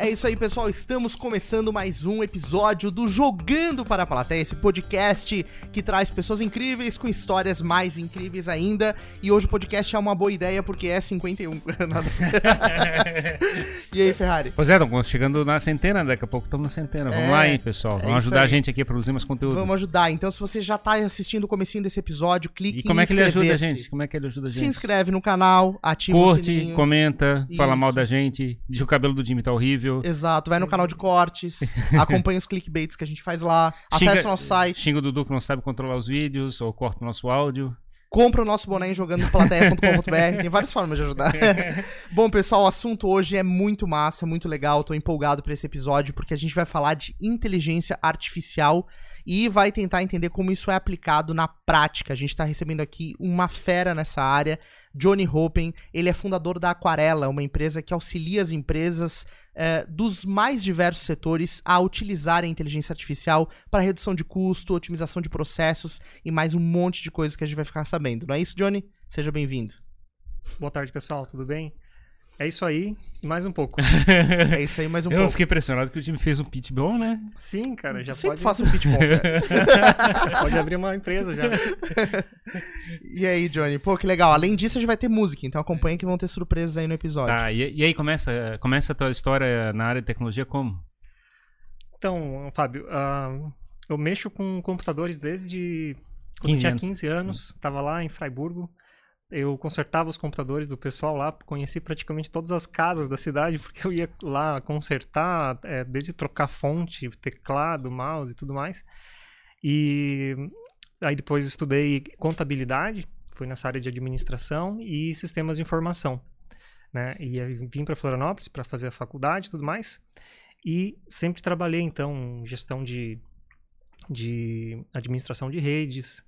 É isso aí, pessoal. Estamos começando mais um episódio do Jogando para a Plateia, esse podcast que traz pessoas incríveis com histórias mais incríveis ainda. E hoje o podcast é uma boa ideia porque é 51. e aí, Ferrari? Pois é, estamos chegando na centena, daqui a pouco estamos na centena. Vamos É, lá, hein, pessoal. é Vamos isso ajudar aí. a gente aqui a produzir mais conteúdo. Vamos ajudar. Então, se você já tá assistindo o comecinho desse episódio, clique E como em é que ele ajuda a gente? Como é que ele ajuda a Se gente? inscreve no canal, ativa o Curte, sininho. comenta, fala Isso. mal da gente, diz que o cabelo do Jimmy tá horrível. Exato, vai no canal de cortes, acompanha os clickbaits que a gente faz lá, acessa Xinga- o nosso site, Xinga o Dudu que não sabe controlar os vídeos, ou corta o nosso áudio. compra o nosso boné em jogandoplateia.com.br, tem várias formas de ajudar. Bom, pessoal, o assunto hoje é muito massa, muito legal, tô empolgado pra esse episódio porque a gente vai falar de inteligência artificial e vai tentar entender como isso é aplicado na prática. A gente tá recebendo aqui uma fera nessa área, Johnny Hopen, ele é fundador da Aquarela, uma empresa que auxilia as empresas eh, dos mais diversos setores a utilizarem a inteligência artificial para redução de custo, otimização de processos e mais um monte de coisas que a gente vai ficar sabendo. Não é isso, Johnny? Seja bem-vindo. Boa tarde, pessoal, tudo bem? É isso aí, mais um pouco. É isso aí, mais um Eu pouco. fiquei impressionado que o Jimmy fez um pitch bom, né? Sim, cara, já Sempre pode, faço um pitch bom, cara. pode abrir uma empresa já. E aí, Johnny? Pô, que legal. Além disso, a gente vai ter música, então acompanha que vão ter surpresas aí no episódio. Tá, e, e aí começa, começa a tua história na área de tecnologia como? Então, Fábio, ah, eu mexo com computadores desde quando 15 eu tinha anos. 15 anos, estava lá em Freiburgo. Eu consertava os computadores do pessoal lá, conheci praticamente todas as casas da cidade, porque eu ia lá consertar, é, desde trocar fonte, teclado, mouse e tudo mais. E aí depois estudei contabilidade, fui nessa área de administração e sistemas de informação. Né? E vim para Florianópolis para fazer a faculdade e tudo mais. E sempre trabalhei, então, gestão de, de administração de redes,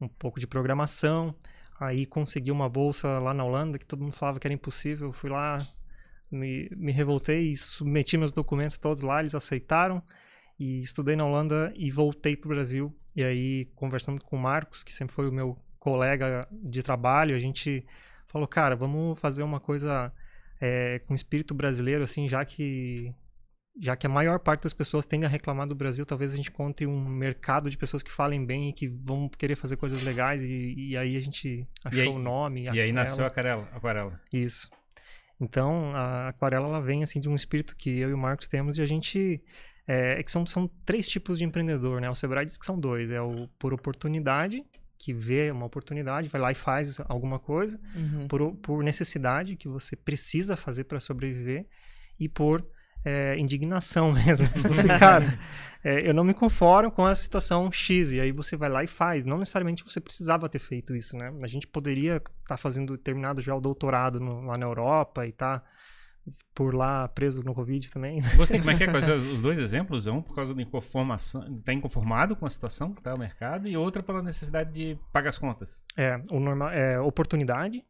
um pouco de programação. Aí consegui uma bolsa lá na Holanda, que todo mundo falava que era impossível. Fui lá, me, me revoltei e submeti meus documentos todos lá, eles aceitaram. E estudei na Holanda e voltei para o Brasil. E aí, conversando com o Marcos, que sempre foi o meu colega de trabalho, a gente falou, cara, vamos fazer uma coisa é, com espírito brasileiro, assim, já que já que a maior parte das pessoas tende a reclamar do Brasil, talvez a gente encontre um mercado de pessoas que falem bem e que vão querer fazer coisas legais e, e aí a gente achou aí- o nome. E aí Aquarela. nasceu a aquarela. aquarela. Isso. Então, a aquarela ela vem assim de um espírito que eu e o Marcos temos e a gente é, é que são, são três tipos de empreendedor, né? O Sebrae diz que são dois, é o por oportunidade, que vê uma oportunidade, vai lá e faz alguma coisa, Uhum. por, por necessidade que você precisa fazer para sobreviver e por é, indignação mesmo. Você, cara, é, eu não me conformo com a situação X e aí você vai lá e faz. Não necessariamente você precisava ter feito isso, né? A gente poderia estar fazendo terminado já o doutorado no- lá na Europa e tá por lá preso no Covid também. Gostei, como é que é? Os dois exemplos? Um por causa da inconformação, tá inconformado com a situação que tá o mercado, e outra pela necessidade de pagar as contas. É, o normal, é oportunidade,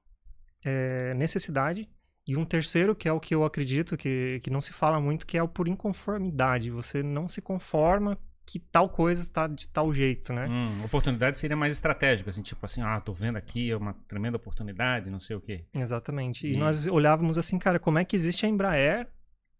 é, necessidade, e um terceiro, que é o que eu acredito que, que não se fala muito, que é o por inconformidade. Você não se conforma que tal coisa está de tal jeito, né? Hum, oportunidade seria mais estratégico, assim, tipo assim, ah, tô vendo aqui, é uma tremenda oportunidade, não sei o quê. Exatamente. E E- nós olhávamos assim, cara, como é que existe a Embraer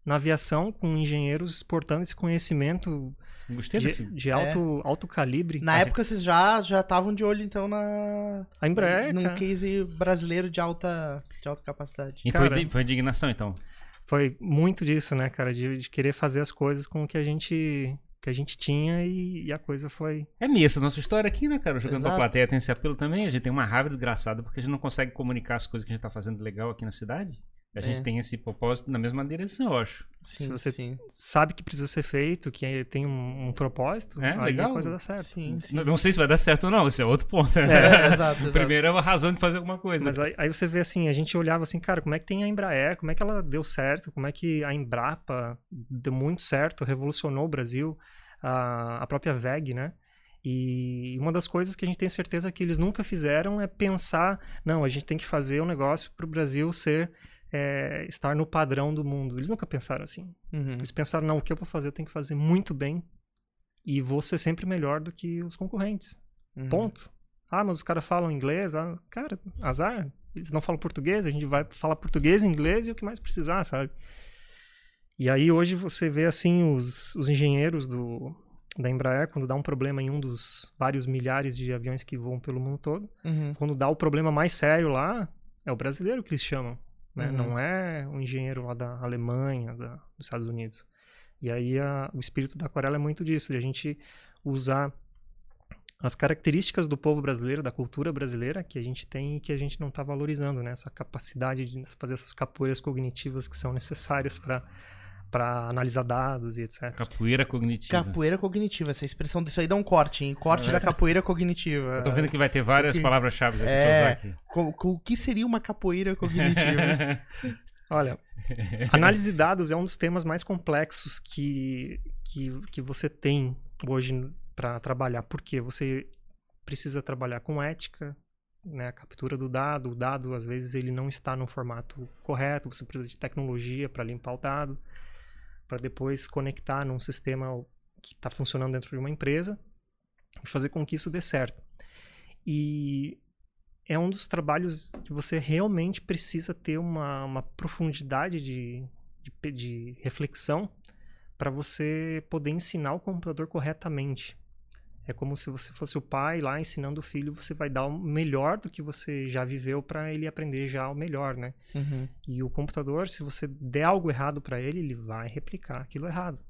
na aviação com engenheiros exportando esse conhecimento Gostei de, filme. de alto, alto calibre? Na época, vocês já já estavam de olho, então, na... A Embraer, num cara, case brasileiro de alta, de alta capacidade. E foi, cara- di- foi indignação, então. foi muito disso, né, cara, de, de querer fazer as coisas com o que a gente que a gente tinha e, e a coisa foi É minha essa nossa história aqui, né, cara? Jogando Exato. pra plateia tem esse apelo também. A gente tem uma raiva desgraçada porque a gente não consegue comunicar as coisas que a gente tá fazendo legal aqui na cidade. A gente É. tem esse propósito na mesma direção, eu acho. Sim, Se você- sim. sabe que precisa ser feito, que é- tem um, um propósito, É, aí legal. a coisa dá certo. Sim, sim. Não, não sei se vai dar certo ou não, esse é outro ponto. né? É, exato, primeiro é a razão de fazer alguma coisa. Mas aí, aí você vê assim, a gente olhava assim, cara, como é que tem a Embraer, como é que ela deu certo, como é que a Embrapa deu muito certo, revolucionou o Brasil, a, a própria VEG, né? E uma das coisas que a gente tem certeza que eles nunca fizeram é pensar, não, a gente tem que fazer um negócio para o Brasil ser é, estar no padrão do mundo. Eles nunca pensaram assim. Uhum. Eles pensaram, não, o que eu vou fazer eu tenho que fazer muito bem e vou ser sempre melhor do que os concorrentes. Uhum. Ponto. Ah, mas os caras falam inglês. Ah, cara, azar. Eles não falam português, a gente vai falar português, inglês e o que mais precisar, sabe? E aí hoje você vê assim os, os engenheiros do, da Embraer, quando dá um problema em um dos vários milhares de aviões que voam pelo mundo todo, Uhum. quando dá o problema mais sério lá, é o brasileiro que eles chamam, né? Uhum. Não é o engenheiro lá da Alemanha, da, dos Estados Unidos. E aí a- o espírito da aquarela é muito disso, de a gente usar as características do povo brasileiro, da cultura brasileira que a gente tem e que a gente não está valorizando, né? Essa capacidade de fazer essas capoeiras cognitivas que são necessárias para para analisar dados e etc. Capoeira cognitiva. Capoeira cognitiva, essa expressão disso aí dá um corte, hein? Corte da capoeira cognitiva. Eu tô vendo que vai ter várias Ok. palavras-chave aqui É. usar aqui. O que seria uma capoeira cognitiva? Olha, análise de dados é um dos temas mais complexos que, que, que você tem hoje para trabalhar. Por quê? Você precisa trabalhar com ética, né? a captura do dado. O dado, às vezes, ele não está no formato correto. Você precisa de tecnologia para limpar o dado, para depois conectar num sistema que está funcionando dentro de uma empresa e fazer com que isso dê certo. E é um dos trabalhos que você realmente precisa ter uma, uma profundidade de, de, de reflexão para você poder ensinar o computador corretamente. É como se você fosse o pai lá ensinando o filho, você vai dar o melhor do que você já viveu para ele aprender já o melhor, né? Uhum. E o computador, se você der algo errado para ele, ele vai replicar aquilo errado.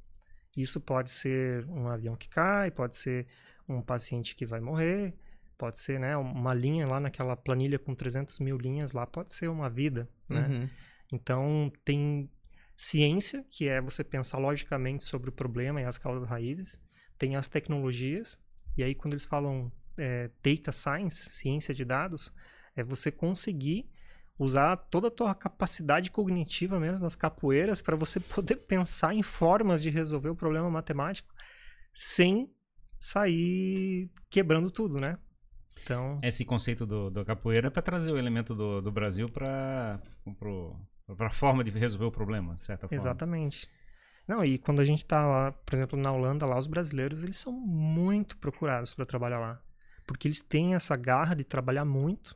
Isso pode ser um avião que cai, pode ser um paciente que vai morrer, pode ser né, uma linha lá naquela planilha com 300 mil linhas lá, pode ser uma vida. Né? Uhum. Então, tem ciência, que é você pensar logicamente sobre o problema e as causas raízes. Tem as tecnologias, e aí quando eles falam é, data science, ciência de dados, é você conseguir usar toda a tua capacidade cognitiva mesmo nas capoeiras para você poder pensar em formas de resolver o problema matemático sem sair quebrando tudo, né? Então, Esse conceito do, do capoeira é para trazer o elemento do, do Brasil para a forma de resolver o problema, de certa forma. Exatamente. Não, e quando a gente tá lá, por exemplo, na Holanda, lá os brasileiros, eles são muito procurados para trabalhar lá. Porque eles têm essa garra de trabalhar muito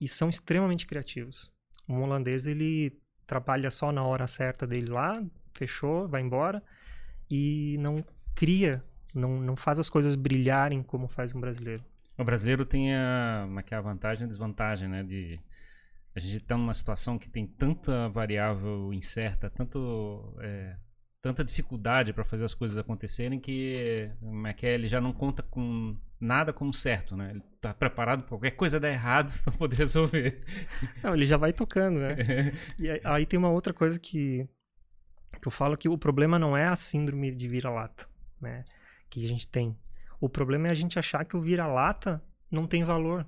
e são extremamente criativos. Um holandês, ele trabalha só na hora certa dele lá, fechou, vai embora e não cria, não, não faz as coisas brilharem como faz um brasileiro. O brasileiro tem a, é é a vantagem e a desvantagem, né? De a gente está numa situação que tem tanta variável incerta, tanto, é, tanta dificuldade para fazer as coisas acontecerem que ele já não conta com nada como certo, né? Ele está preparado para qualquer coisa dar errado para poder resolver. Não, ele já vai tocando, né? E aí- aí tem uma outra coisa que, que eu falo que o problema não é a síndrome de vira-lata, né? Que a gente tem. O problema é a gente achar que o vira-lata não tem valor.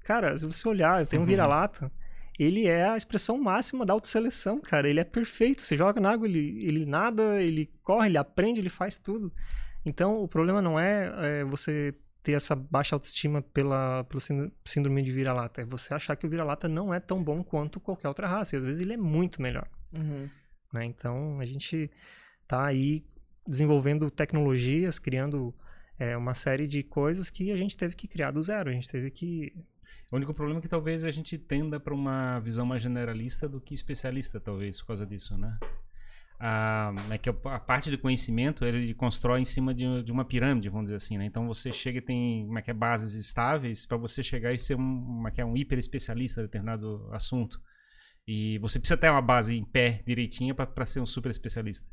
Cara, se você olhar, eu tenho um Uhum. vira-lata, ele é a expressão máxima da autoseleção, cara. Ele é perfeito. Você joga na água, ele, ele nada, ele corre, ele aprende, ele faz tudo. Então, o problema não é, é você ter essa baixa autoestima pela, pelo sínd- síndrome de vira-lata. É você achar que o vira-lata não é tão bom quanto qualquer outra raça. E às vezes ele é muito melhor. Uhum. né? Então, a gente tá aí desenvolvendo tecnologias, criando é, uma série de coisas que a gente teve que criar do zero. A gente teve que O único problema é que talvez a gente tenda para uma visão mais generalista do que especialista, talvez, por causa disso, né? A, é que a parte do conhecimento ele constrói em cima de, de uma pirâmide, vamos dizer assim, né? Então você chega e tem como é que é, bases estáveis para você chegar e ser um, como é que é, um hiper especialista em determinado assunto. E você precisa ter uma base em pé direitinha para ser um super especialista.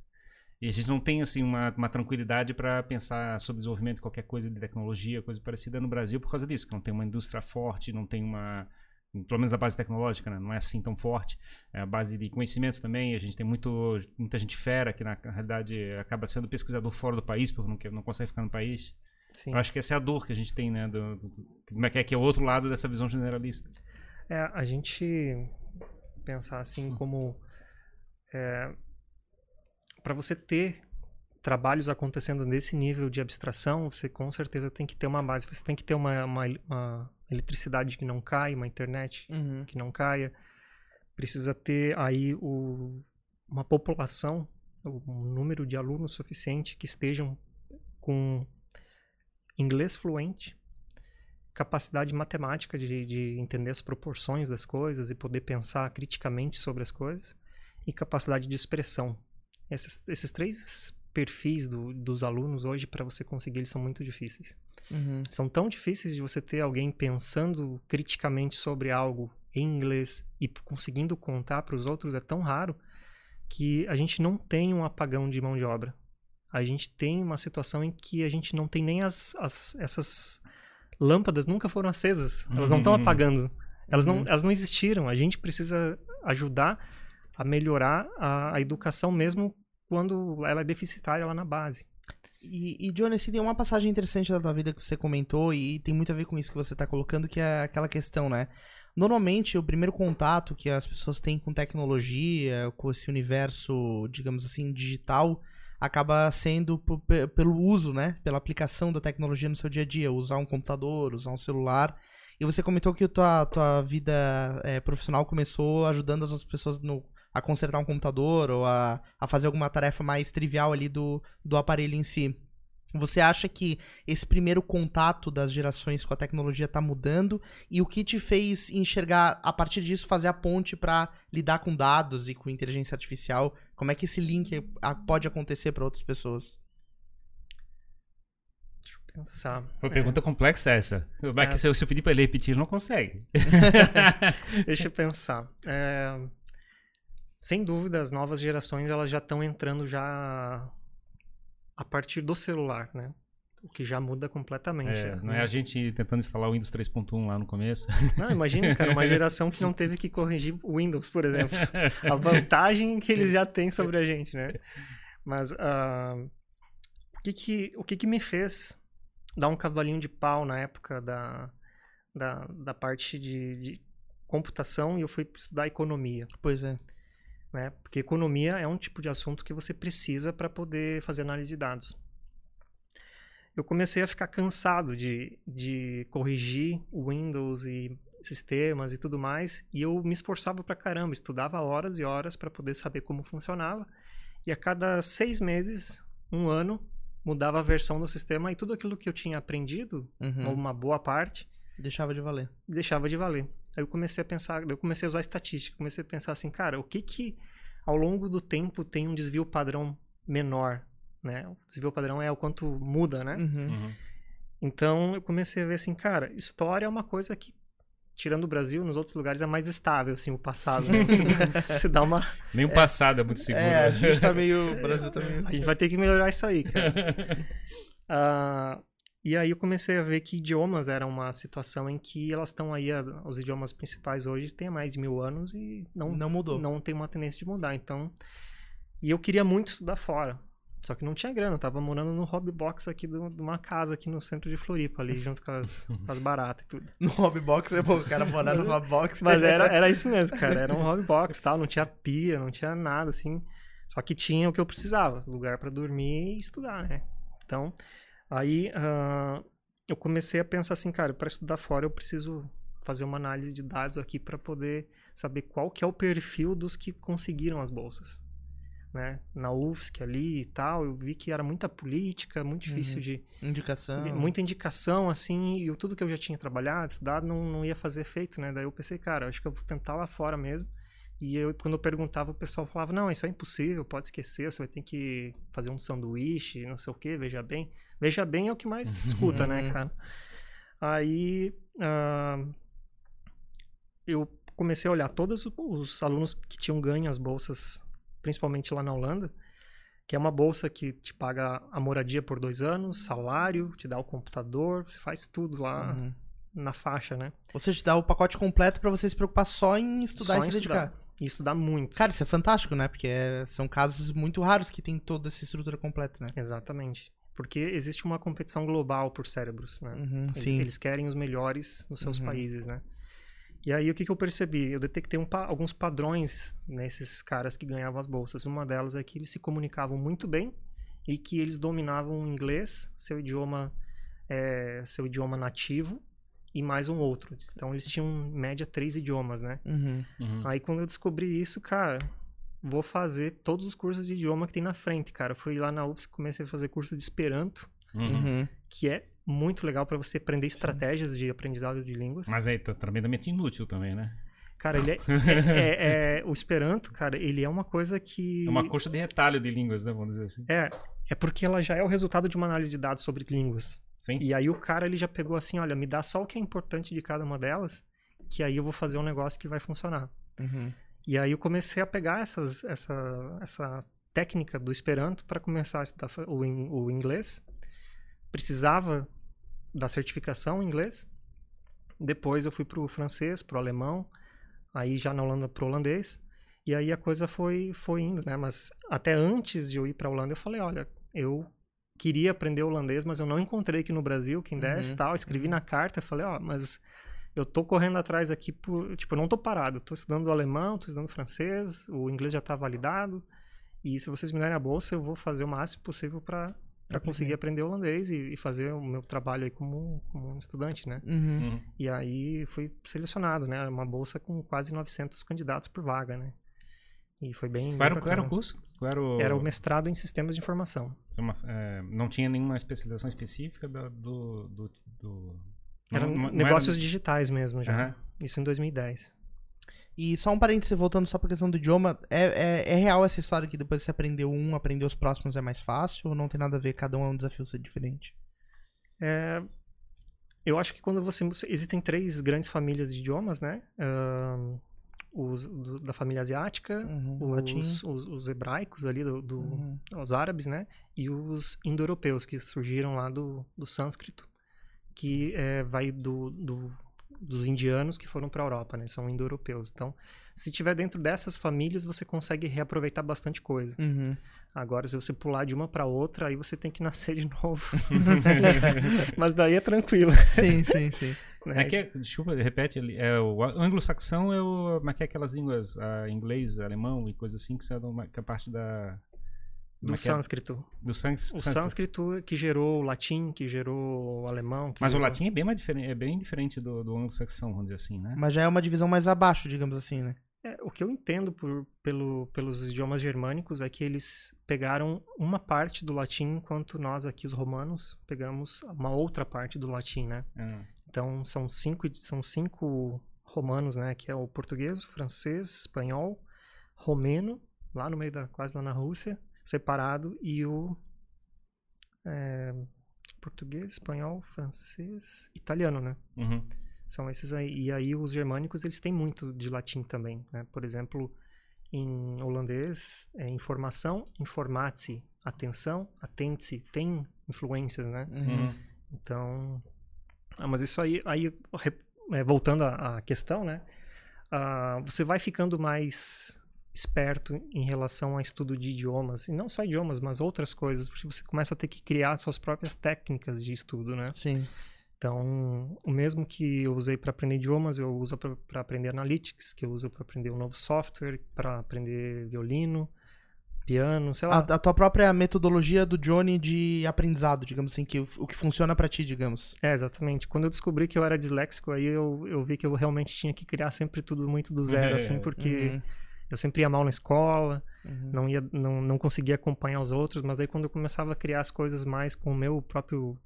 E a gente não tem assim uma, uma tranquilidade para pensar sobre desenvolvimento de qualquer coisa de tecnologia, coisa parecida no Brasil por causa disso, que não tem uma indústria forte, não tem uma pelo menos a base tecnológica, né? não é assim tão forte. É a base de conhecimento também, a gente tem muito, muita gente fera que na realidade acaba sendo pesquisador fora do país, porque não, não consegue ficar no país. sim. Eu acho que essa é a dor que a gente tem, né? Do, como é que é, que é o outro lado dessa visão generalista. É, a gente pensar assim como para você ter trabalhos acontecendo nesse nível de abstração, você com certeza tem que ter uma base, você tem que ter uma, uma, uma eletricidade que não cai, uma internet Uhum. que não caia. Precisa ter aí o, uma população, um número de alunos suficiente que estejam com inglês fluente, capacidade matemática de, de entender as proporções das coisas e poder pensar criticamente sobre as coisas, e capacidade de expressão. Esses, esses três perfis do, dos alunos hoje, para você conseguir, eles são muito difíceis. Uhum. São tão difíceis de você ter alguém pensando criticamente sobre algo em inglês e conseguindo contar para os outros, é tão raro que a gente não tem um apagão de mão de obra. A gente tem uma situação em que a gente não tem nem as, as essas lâmpadas nunca foram acesas. Elas não estão Uhum. apagando. Elas não, Uhum. elas não existiram. A gente precisa ajudar a melhorar a, a educação mesmo quando ela é deficitária lá na base. E, e Johnny, assim, tem uma passagem interessante da tua vida que você comentou e tem muito a ver com isso que você tá colocando, que é aquela questão, né? Normalmente, o primeiro contato que as pessoas têm com tecnologia, com esse universo, digamos assim, digital, acaba sendo pelo uso, né? Pela aplicação da tecnologia no seu dia a dia, usar um computador, usar um celular. E você comentou que a tua, tua vida eh, profissional começou ajudando as pessoas no, a consertar um computador ou a, a fazer alguma tarefa mais trivial ali do, do aparelho em si. Você acha que esse primeiro contato das gerações com a tecnologia está mudando e o que te fez enxergar a partir disso fazer a ponte para lidar com dados e com inteligência artificial? Como é que esse link pode acontecer para outras pessoas? Deixa eu pensar. Uma pergunta complexa essa. Que É. se eu, pedir pra ele repetir, ele não consegue. Deixa eu pensar. É, Sem dúvida, as novas gerações elas já estão entrando já a partir do celular, né? O que já muda completamente. É, né? não é a gente tentando instalar o Windows 3.1 lá no começo. Não, imagina, cara, uma geração que não teve que corrigir o Windows, por exemplo. A vantagem que eles já têm sobre a gente, né? Mas ah, o, que que, o que que me fez dar um cavalinho de pau na época da, da, da parte de, de computação e eu fui estudar economia, Pois é. Né? Porque economia é um tipo de assunto que você precisa para poder fazer análise de dados. Eu comecei a ficar cansado de, de corrigir o Windows e sistemas e tudo mais, e eu me esforçava pra caramba, estudava horas e horas para poder saber como funcionava, e a cada seis meses, um ano, mudava a versão do sistema e tudo aquilo que eu tinha aprendido, Uhum. uma boa parte, Deixava de valer. deixava de valer. Aí eu comecei a pensar, eu comecei a usar estatística, comecei a pensar assim, cara, o que que ao longo do tempo tem um desvio padrão menor, né? O desvio padrão é o quanto muda, né? Uhum. Uhum. Então eu comecei a ver assim, cara, história é uma coisa que tirando o Brasil, nos outros lugares é mais estável, assim, o passado. Né? Você, você dá uma. Nem o passado é muito seguro. É, a né? gente tá meio. O Brasil tá meio. A gente vai ter que melhorar isso aí, cara. Ah, e aí eu comecei a ver que idiomas era uma situação em que elas estão aí, os idiomas principais hoje têm mais de mil anos e não, Não mudou. não tem uma tendência de mudar. Então, e eu queria muito estudar fora. Só que não tinha grana, eu tava morando no hobby box aqui do- de uma casa aqui no centro de Floripa, ali, junto com as, as baratas e tudo. No hobbybox, é bom, o cara morar no hobbybox. Mas era, era isso mesmo, cara. Era um hobby box, tal, não tinha pia, não tinha nada assim. Só que tinha o que eu precisava, lugar para dormir e estudar, né? Então, aí ah, eu comecei a pensar assim, cara, para estudar fora eu preciso fazer uma análise de dados aqui para poder saber qual que é o perfil dos que conseguiram as bolsas. Né? Na UFSC ali e tal, eu vi que era muita política, muito difícil Uhum. de, Indicação. muita indicação, assim, e eu- tudo que eu já tinha trabalhado, estudado, não, não ia fazer efeito, né? Daí eu pensei, cara, acho que eu vou tentar lá fora mesmo. E eu, quando eu perguntava, o pessoal falava, não, isso é impossível, pode esquecer, você vai ter que fazer um sanduíche, não sei o que, veja bem. Veja bem é o que mais se escuta, né, Uhum. cara? Aí, ah, eu comecei a olhar todos os alunos que tinham ganho as bolsas, principalmente lá na Holanda, que é uma bolsa que te paga a moradia por dois anos, salário, te dá o computador, você faz tudo lá Uhum. na faixa, né? Ou seja, te dá o pacote completo pra você se preocupar só em estudar Só e se dedicar. estudar. E estudar muito. Cara, isso é fantástico, né? Porque é- são casos muito raros que tem toda essa estrutura completa, né? Exatamente. Porque existe uma competição global por cérebros, né? Uhum, Eles- sim. Eles querem os melhores nos seus Uhum. países, né? E aí o que, que eu percebi? Eu detectei um pa- alguns padrões nesses caras que ganhavam as bolsas. Uma delas é que eles se comunicavam muito bem e que eles dominavam o inglês, seu idioma, é, seu idioma nativo e mais um outro. Então eles tinham em média três idiomas, né? Uhum. Uhum. Aí quando eu descobri isso, cara, vou fazer todos os cursos de idioma que tem na frente, cara. Eu fui lá na UFSC, comecei a fazer curso de Esperanto, Uhum. Uhum. que é muito legal para você aprender Sim. estratégias de aprendizado de línguas. Mas aí tá tremendamente inútil também, né? Cara, ele é, é- é- é- o Esperanto, cara, ele é uma coisa que É uma coxa de retalho de línguas, né? Vamos dizer assim. é é porque ela já é o resultado de uma análise de dados sobre línguas. Sim. E aí o cara ele já pegou assim, olha, me dá só o que é importante de cada uma delas, que aí eu vou fazer um negócio que vai funcionar. Uhum. E aí eu comecei a pegar essas, essa, essa técnica do Esperanto para começar a estudar o, in- o inglês. Precisava da certificação em inglês. Depois eu fui para o francês, para o alemão, aí já na Holanda para o holandês. E aí a coisa foi, foi indo, né? Mas até antes de eu ir para a Holanda, eu falei, olha, eu queria aprender holandês, mas eu não encontrei aqui no Brasil quem desse Uhum, tal. Escrevi na carta, falei, ó, mas eu tô correndo atrás aqui por, tipo, eu não tô parado, tô estudando alemão, tô estudando francês, o inglês já tá validado. E se vocês me derem a bolsa, eu vou fazer o máximo possível para para conseguir aprender holandês e, e fazer o meu trabalho aí como, como um estudante, né? Uhum. Uhum. E aí fui selecionado, né? Uma bolsa com quase 900 candidatos por vaga, né? E foi bem. Qual era, bem qual era o curso? Qual era o... Era o mestrado em sistemas de informação. uma- é, não tinha nenhuma especialização específica da- do... do, do- Era não- não negócios digitais mesmo já. Aham. Isso em 2010. E só um parêntese, voltando só pra questão do idioma, é, é, é real essa história que depois você aprendeu um, aprender os próximos é mais fácil? Ou não tem nada a ver, cada um é um desafio ser diferente? É, eu acho que quando você. Existem três grandes famílias de idiomas, né? Ahn, os do- da família asiática, Uhum. Os, os, os hebraicos ali, do, do- Uhum. os árabes, né? E os indo-europeus, que surgiram lá do, do sânscrito, que é, vai do, do- dos indianos que foram para a Europa, né? São indo-europeus. Então, se tiver dentro dessas famílias, você consegue reaproveitar bastante coisa. Uhum. Agora, se você pular de uma para outra, aí você tem que nascer de novo. Mas daí é tranquilo. Sim, sim, sim. né? É que, é- desculpa, repete ali. É, o, anglo-saxão é o. É que é aquelas línguas? ah, inglês, alemão e coisa assim, que são que é parte da. Do é é? sânscrito. Do sânscrito. O sânscrito que gerou o latim, que gerou o alemão. que Mas o gerou- latim é bem, mais diferente, é bem diferente do, do anglo-saxão, vamos dizer assim, né? Mas já é uma divisão mais abaixo, digamos assim, né? É, o que eu entendo por, pelo, pelos idiomas germânicos é que eles pegaram uma parte do latim, enquanto nós aqui, os romanos, pegamos uma outra parte do latim, né? Ah, Então, são cinco, são cinco romanos, né? Que é o português, o francês, espanhol, romeno, lá no meio da, quase lá na Rússia, separado, e o é, português, espanhol, francês, italiano, né? uhum. São esses aí. E aí os germânicos, eles têm muito de latim também, né? Por exemplo, em holandês, é informação, informatse, atenção, atente-se, tem influências, né? Uhum. Então, ah, mas isso aí, aí é, voltando à, à questão, né? Ah, você vai ficando mais esperto em relação a estudo de idiomas, e não só idiomas, mas outras coisas, porque você começa a ter que criar suas próprias técnicas de estudo, né? Sim. Então, o mesmo que eu usei para aprender idiomas, eu uso para aprender analytics, que eu uso para aprender um novo software, para aprender violino, piano, sei A, lá. a tua própria metodologia do Johnny de aprendizado, digamos assim, que o, o que funciona pra ti, digamos. É, exatamente. Quando eu descobri que eu era disléxico, aí eu, eu vi que eu realmente tinha que criar sempre tudo muito do zero, assim, porque Uhum, eu sempre ia mal na escola, uhum. não, ia, não, não conseguia acompanhar os outros, mas aí quando eu começava a criar as coisas mais com o meu próprio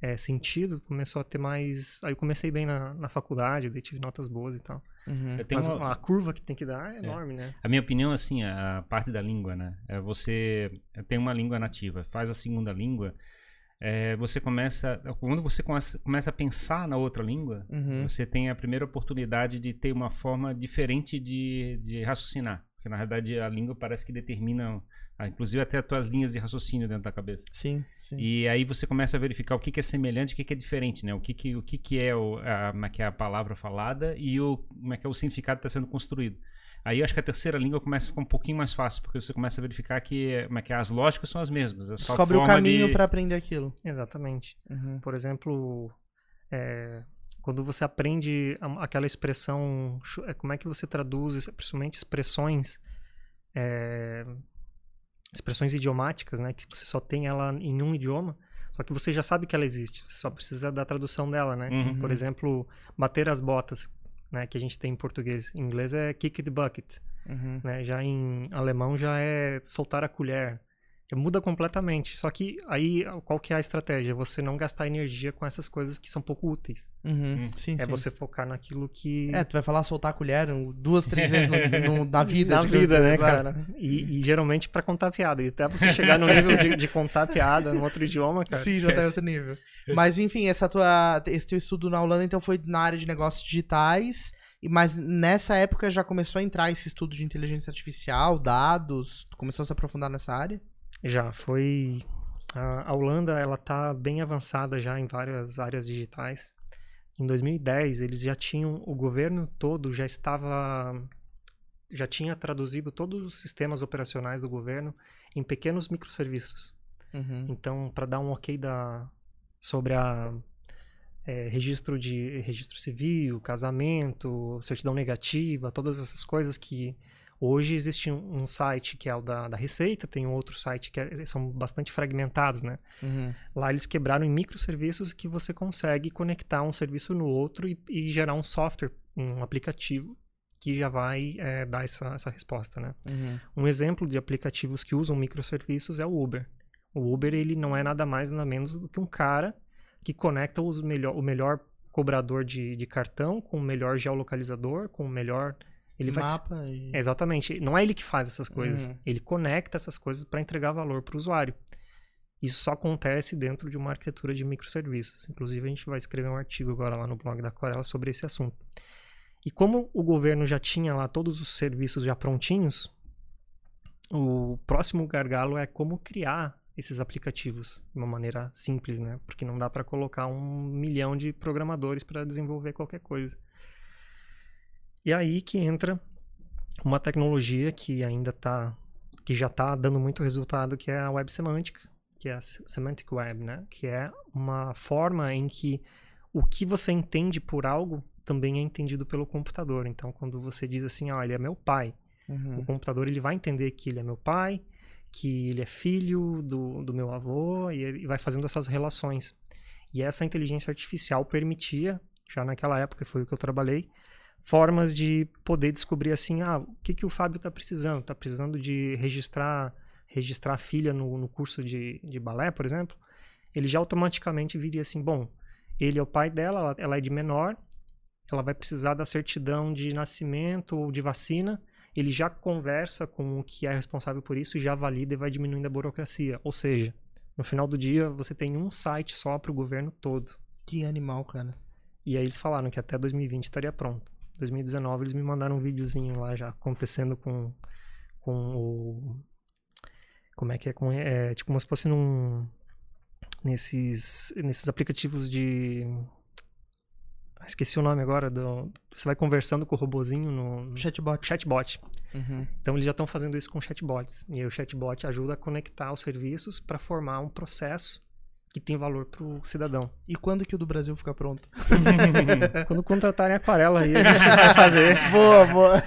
é, sentido, começou a ter mais... Aí eu comecei bem na, na faculdade, daí tive notas boas e tal. Uhum. Eu tenho Mas uma- a curva que tem que dar é enorme, né? A minha opinião, assim, a parte da língua, né? É você tem uma língua nativa, faz a segunda língua, é, você começa. Quando você começa, a pensar na outra língua, Uhum. você tem a primeira oportunidade de ter uma forma diferente de, de raciocinar. Porque, na verdade, a língua parece que determina, ah, inclusive, até as tuas linhas de raciocínio dentro da cabeça. Sim, sim. E aí você começa a verificar o que, que é semelhante o que, que é diferente, né? O que, que, o que, que é o, a, como é que é a palavra falada e o, como é que é o significado que está sendo construído. Aí eu acho que a terceira língua começa a ficar um pouquinho mais fácil, porque você começa a verificar que, como é que é, as lógicas são as mesmas. É Descobre o caminho de... pra aprender aquilo. Exatamente. Uhum. Por exemplo, é, quando você aprende aquela expressão, é, como é que você traduz, principalmente expressões, é, expressões idiomáticas, né, que você só tem ela em um idioma, só que você já sabe que ela existe, você só precisa da tradução dela, né? Uhum. Por exemplo, bater as botas, né, que a gente tem em português. Em inglês é kick the bucket, Uhum. né? Já em alemão já é soltar a colher. Muda completamente. Só que aí, qual que é a estratégia? Você não gastar energia com essas coisas que são pouco úteis. Uhum. Sim, É sim. você focar naquilo que... É, tu vai falar soltar a colher duas, três vezes no- no- na vida. Na vida, né, exato. cara? E, e geralmente pra contar piada. E até você chegar no nível de, de contar piada no outro idioma, cara. Sim, já tá em outro nível. Mas enfim, essa tua, esse teu estudo na Holanda então foi na área de negócios digitais. e- Mas nessa época já começou a entrar esse estudo de inteligência artificial, dados. Tu começou a se aprofundar nessa área? Já, foi. A, a Holanda, ela tá bem avançada já em várias áreas digitais. Em 2010, eles já tinham. O governo todo já estava. Já tinha traduzido todos os sistemas operacionais do governo em pequenos microserviços. Uhum. Então, para dar um ok da, sobre a é, registro de registro civil, casamento, certidão negativa, todas essas coisas que hoje existe um, um site que é o da, da Receita, tem outro site que é- são bastante fragmentados, né? Uhum. Lá eles quebraram em microserviços que você consegue conectar um serviço no outro e, e gerar um software, um aplicativo que já vai é, dar essa, essa resposta, né? Uhum. Um exemplo de aplicativos que usam microserviços é o Uber. O Uber ele não é nada mais nada menos do que um cara que conecta os melhor, o melhor cobrador de, de cartão com o melhor geolocalizador, com o melhor. Ele vai. Mapa e... É, Exatamente. Não é ele que faz essas coisas. Uhum. Ele conecta essas coisas para entregar valor para o usuário. Isso só acontece dentro de uma arquitetura de microserviços. Inclusive, a gente vai escrever um artigo agora lá no blog da Corella sobre esse assunto. E como o governo já tinha lá todos os serviços já prontinhos, o próximo gargalo é como criar esses aplicativos de uma maneira simples, né? Porque não dá para colocar um milhão de programadores para desenvolver qualquer coisa. E aí que entra uma tecnologia que ainda tá que já está dando muito resultado, que é a web semântica, que é a se- semantic web, né? Que é uma forma em que o que você entende por algo também é entendido pelo computador. Então, quando você diz assim, ó, ele é meu pai, Uhum. o computador ele vai entender que ele é meu pai, que ele é filho do, do meu avô e ele vai fazendo essas relações. E essa inteligência artificial permitia, já naquela época foi o que eu trabalhei, formas de poder descobrir assim, ah, o que, que o Fábio está precisando? Está precisando de registrar registrar a filha no, no curso de, de balé, por exemplo? Ele já automaticamente viria assim, bom, ele é o pai dela, ela, ela é de menor, ela vai precisar da certidão de nascimento ou de vacina, ele já conversa com o que é responsável por isso e já valida e vai diminuindo a burocracia. Ou seja, no final do dia você tem um site só para o governo todo. Que animal, cara. E aí eles falaram que até 2020 estaria pronto. 2019 eles me mandaram um videozinho lá já acontecendo com, com o. Como é que é? Com, é tipo como se fosse num. Nesses, nesses aplicativos de. Esqueci o nome agora. Do, você vai conversando com o robozinho no Chatbot. chatbot. Uhum. Então eles já estão fazendo isso com chatbots. E aí o chatbot ajuda a conectar os serviços para formar um processo que tem valor para o cidadão. E quando que o do Brasil fica pronto? Quando contratarem aquarela aí, a gente vai fazer. boa, boa.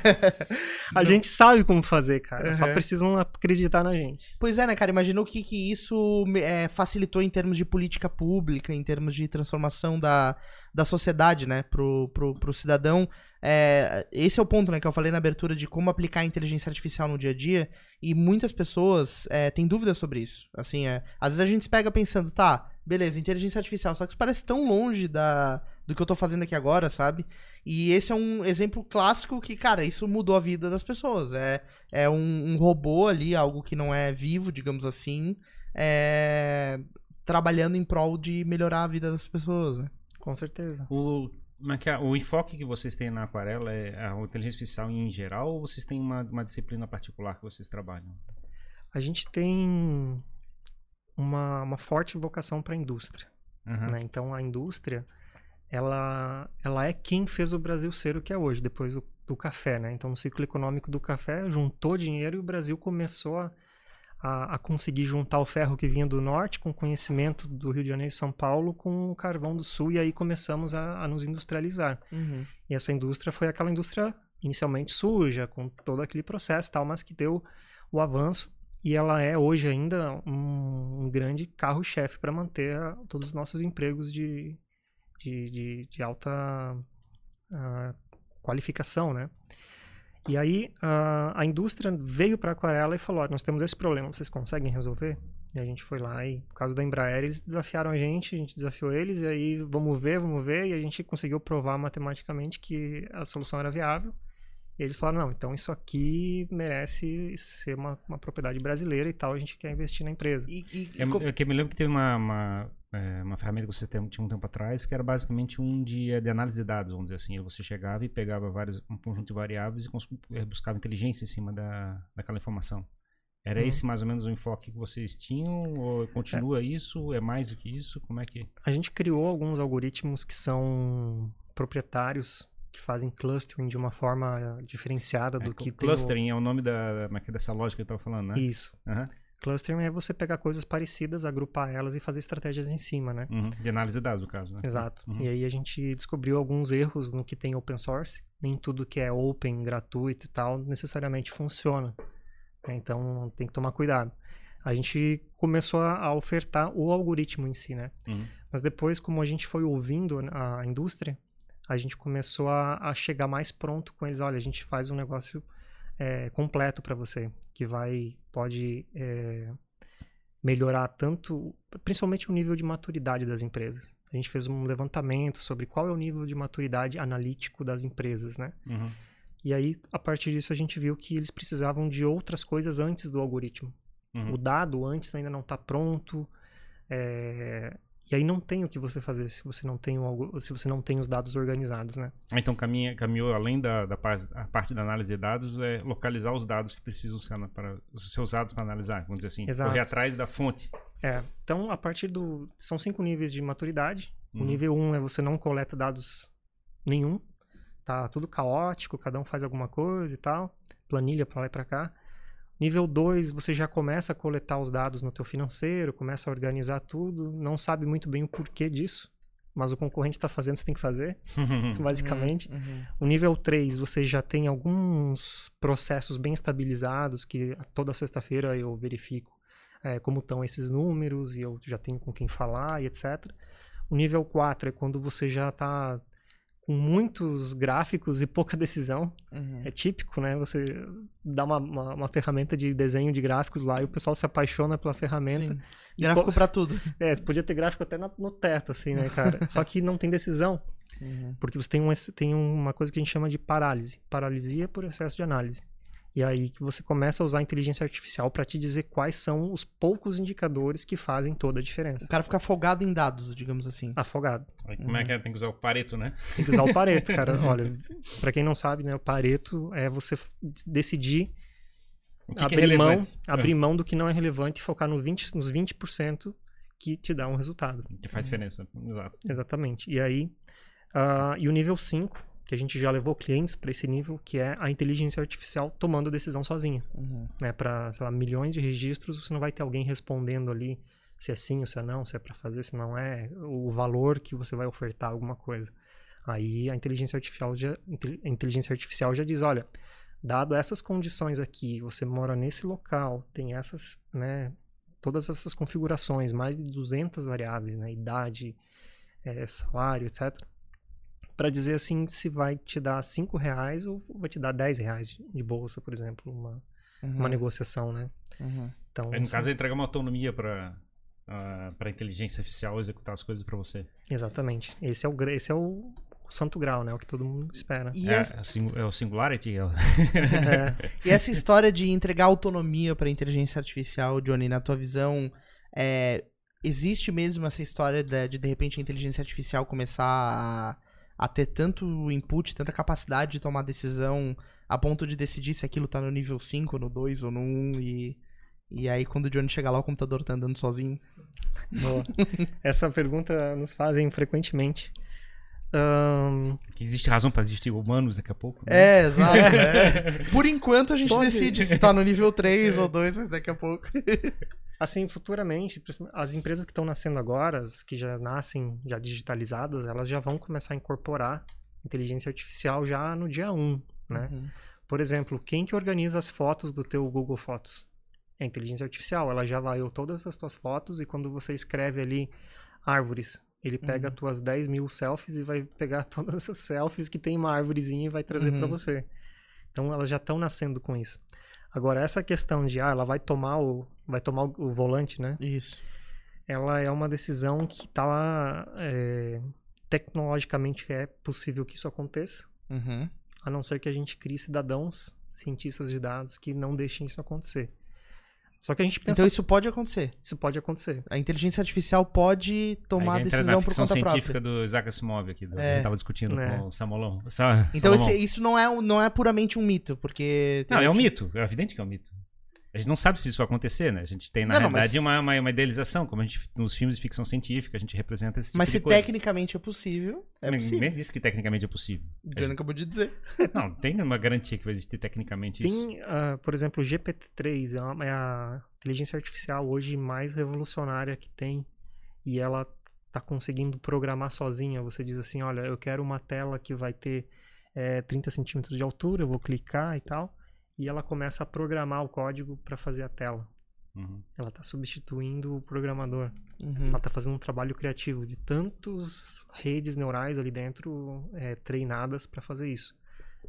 A gente sabe como fazer, cara. Só Uhum. precisam acreditar na gente. Pois é, né, cara? Imagina o que, que isso é, facilitou em termos de política pública, em termos de transformação da, da sociedade, né, pro, pro, pro cidadão. É, esse é o ponto, né, que eu falei na abertura de como aplicar a inteligência artificial no dia a dia. E muitas pessoas é, têm dúvidas sobre isso. Assim, é, às vezes a gente se pega pensando, tá, beleza, inteligência artificial, só que isso parece tão longe da, do que eu tô fazendo aqui agora, sabe? E esse é um exemplo clássico que, cara, isso mudou a vida das pessoas. É, é um, um robô ali, algo que não é vivo, digamos assim, é, trabalhando em prol de melhorar a vida das pessoas, né? Com certeza. O, é é? o enfoque que vocês têm na aquarela é a inteligência artificial em geral ou vocês têm uma, uma disciplina particular que vocês trabalham? A gente tem uma, uma forte vocação para a indústria. Aham. né? Então a indústria ela, ela é quem fez o Brasil ser o que é hoje, depois do, do café. Né? Então, no ciclo econômico do café, juntou dinheiro e o Brasil começou a, a, a conseguir juntar o ferro que vinha do norte com o conhecimento do Rio de Janeiro e São Paulo com o carvão do sul, e aí começamos a, a nos industrializar. E essa indústria foi aquela indústria inicialmente suja, com todo aquele processo e tal, mas que deu o avanço. E ela é hoje ainda um, um grande carro-chefe para manter a- todos os nossos empregos de, de, de, de alta ah, qualificação, né? E aí a, a indústria veio para a Aquarela e falou: nós temos esse problema, vocês conseguem resolver? E a gente foi lá e, por causa da Embraer, eles desafiaram a gente, a gente desafiou eles, e aí vamos ver, vamos ver, e a gente conseguiu provar matematicamente que a solução era viável. E eles falaram, não, então isso aqui merece ser uma, uma propriedade brasileira e tal, a gente quer investir na empresa. E, e, e É, co- eu, que me lembro que teve uma, uma, é, uma ferramenta que você tem- tinha um tempo atrás que era basicamente um de, de análise de dados, vamos dizer assim. Você chegava e pegava vários, um conjunto de variáveis e eh, buscava inteligência em cima da, daquela informação. Era Uhum. esse mais ou menos o enfoque que vocês tinham? Ou continua isso? É mais do que isso? Como é que. A gente criou alguns algoritmos que são proprietários, que fazem clustering de uma forma diferenciada do É, que clustering é o nome da, é é dessa lógica que eu estava falando, né? o... Isso. Aham. Clustering é você pegar coisas parecidas, agrupar elas e fazer estratégias em cima, né? Uhum. De análise de dados, no caso, né? Exato. Uhum. E aí a gente descobriu alguns erros no que tem open source. Nem tudo que é open, gratuito e tal, necessariamente funciona. né? Então tem que tomar cuidado. A gente começou a a ofertar o algoritmo em si, né? Uhum. Mas depois, como a gente foi ouvindo a indústria, a gente começou a, a chegar mais pronto com eles. Olha, a gente faz um negócio é, completo para você, que vai pode é, melhorar tanto, principalmente o nível de maturidade das empresas. A gente fez um levantamento sobre qual é o nível de maturidade analítico das empresas, né? Uhum. E aí, a partir disso, a gente viu que eles precisavam de outras coisas antes do algoritmo. Uhum. O dado antes ainda não está pronto. é, E aí não tem o que você fazer se você não tem, o algo- se você não tem os dados organizados, né? Então caminha, caminhou além da, da parte, a parte da análise de dados, é localizar os dados que precisam ser, para, ser usados para analisar, vamos dizer assim. Exato. Correr atrás da fonte. É, então, a partir do. São cinco níveis de maturidade. O Uhum. nível 1 um é você não coleta dados nenhum. Tá tudo caótico, cada um faz alguma coisa e tal. Planilha pra lá e pra cá. Nível 2, você já começa a coletar os dados no teu financeiro, começa a organizar tudo, não sabe muito bem o porquê disso, mas o concorrente está fazendo, você tem que fazer, basicamente. Uhum. O nível 3, você já tem alguns processos bem estabilizados, que toda sexta-feira eu verifico eh, como estão esses números e eu já tenho com quem falar e etc. O nível 4 é quando você já está com muitos gráficos e pouca decisão. Uhum. É típico, né? Você dá uma, uma, uma ferramenta de desenho de gráficos lá e o pessoal se apaixona pela ferramenta. Sim. Gráfico co- pra tudo. É, podia ter gráfico até na- no teto, assim, né, cara? Só que não tem decisão. Uhum. Porque você tem, um, tem uma coisa que a gente chama de parálise. Paralisia por excesso de análise. E aí que você começa a usar a inteligência artificial para te dizer quais são os poucos indicadores que fazem toda a O diferença. cara fica folgado em dados, digamos assim. Afogado. Aí Como é que é? Tem que usar o Pareto, né? Tem que usar o Pareto, cara. Olha, para quem não sabe, né, o Pareto é você decidir O que, que é abrir, mão, relevante? abrir mão do que não é relevante e focar no 20, nos 20% que te dá um resultado. É, que faz diferença. Exato. Exatamente. E aí, ah, e o nível 5, que a gente já levou clientes para esse nível, que é a inteligência artificial tomando decisão sozinha. Uhum. Né? Para, sei lá, milhões de registros, você não vai ter alguém respondendo ali se é sim ou se é não, se é para fazer, se não é, o valor que você vai ofertar alguma coisa. Aí a inteligência artificial já, a inteligência artificial já diz, olha, dado essas condições aqui, você mora nesse local, tem essas, né, todas essas configurações, mais de 200 variáveis, né, idade, eh, salário, etc. Para dizer assim se vai te dar 5 reais ou vai te dar 10 reais de, bolsa, por exemplo, uma, Uhum. uma negociação, né? Uhum. Então, no assim, caso, ele entrega uma autonomia para para inteligência artificial executar as coisas para você. exatamente. Esse é o esse é o, o santo grau, né? O que todo mundo espera. E, É, essa, é o sing- é o Singularity? É o- É, e essa história de entregar autonomia pra inteligência artificial, Johnny, na tua visão, é, existe mesmo essa história de, de de repente a inteligência artificial começar a, a ter tanto input, tanta capacidade de tomar decisão a ponto de decidir se aquilo tá no nível 5, no 2 ou no 1 e, e aí quando o Johnny chegar lá o computador tá andando sozinho. boa. Essa pergunta nos fazem frequentemente. Ahn, que existe razão para existir humanos daqui a pouco. né? É, exato. é. Por enquanto a gente Pode. decide se tá no nível 3 ou 2, mas daqui a pouco. assim, futuramente, as empresas que estão nascendo agora, as que já nascem já digitalizadas, elas já vão começar a incorporar inteligência artificial já no dia 1, né? Uhum. Por exemplo, quem que organiza as fotos do teu Google Fotos? É a inteligência artificial. Ela já avaliou todas as tuas fotos e quando você escreve ali árvores, ele pega Uhum. tuas 10 mil selfies e vai pegar todas as selfies que tem uma árvorezinha e vai trazer para Uhum. você. Então elas já estão nascendo com isso. Agora essa questão de ah, ela vai tomar o vai tomar o, volante, né? Isso. Ela é uma decisão que está é, tecnologicamente é possível que isso aconteça, Uhum. a não ser que a gente crie cidadãos, cientistas de dados que não deixem isso acontecer. Só que a gente pensa Então isso pode acontecer. isso pode acontecer. A inteligência artificial pode tomar entra decisão na por ficção conta científica própria. do Isaac Asimov aqui, do, É. a gente tava discutindo É. com o Samolão. Sa Então Salomão. esse- isso não é, um- não é puramente um mito, porque... Não, tem é um gente- mito. É evidente que é um mito. A gente não sabe se isso vai acontecer, né? A gente tem, na Não, não, realidade, mas- uma, uma, uma idealização. Como a gente, nos filmes de ficção científica, a gente representa esse tipo Mas de se coisa. tecnicamente é possível, é Nem- possível. Disse que tecnicamente é possível. O Johnny acabou de dizer. Não, tem uma garantia que vai existir tecnicamente isso. Tem, ah, por exemplo, o GPT-3 é, uma- é a inteligência artificial hoje mais revolucionária que tem e ela está conseguindo programar sozinha. Você diz assim, olha, eu quero uma tela que vai ter eh, 30 centímetros de altura, eu vou clicar e tal, e ela começa a programar o código para fazer a tela. Uhum. Ela está substituindo o programador. Uhum. Ela está fazendo um trabalho criativo de tantas redes neurais ali dentro eh, treinadas para fazer isso.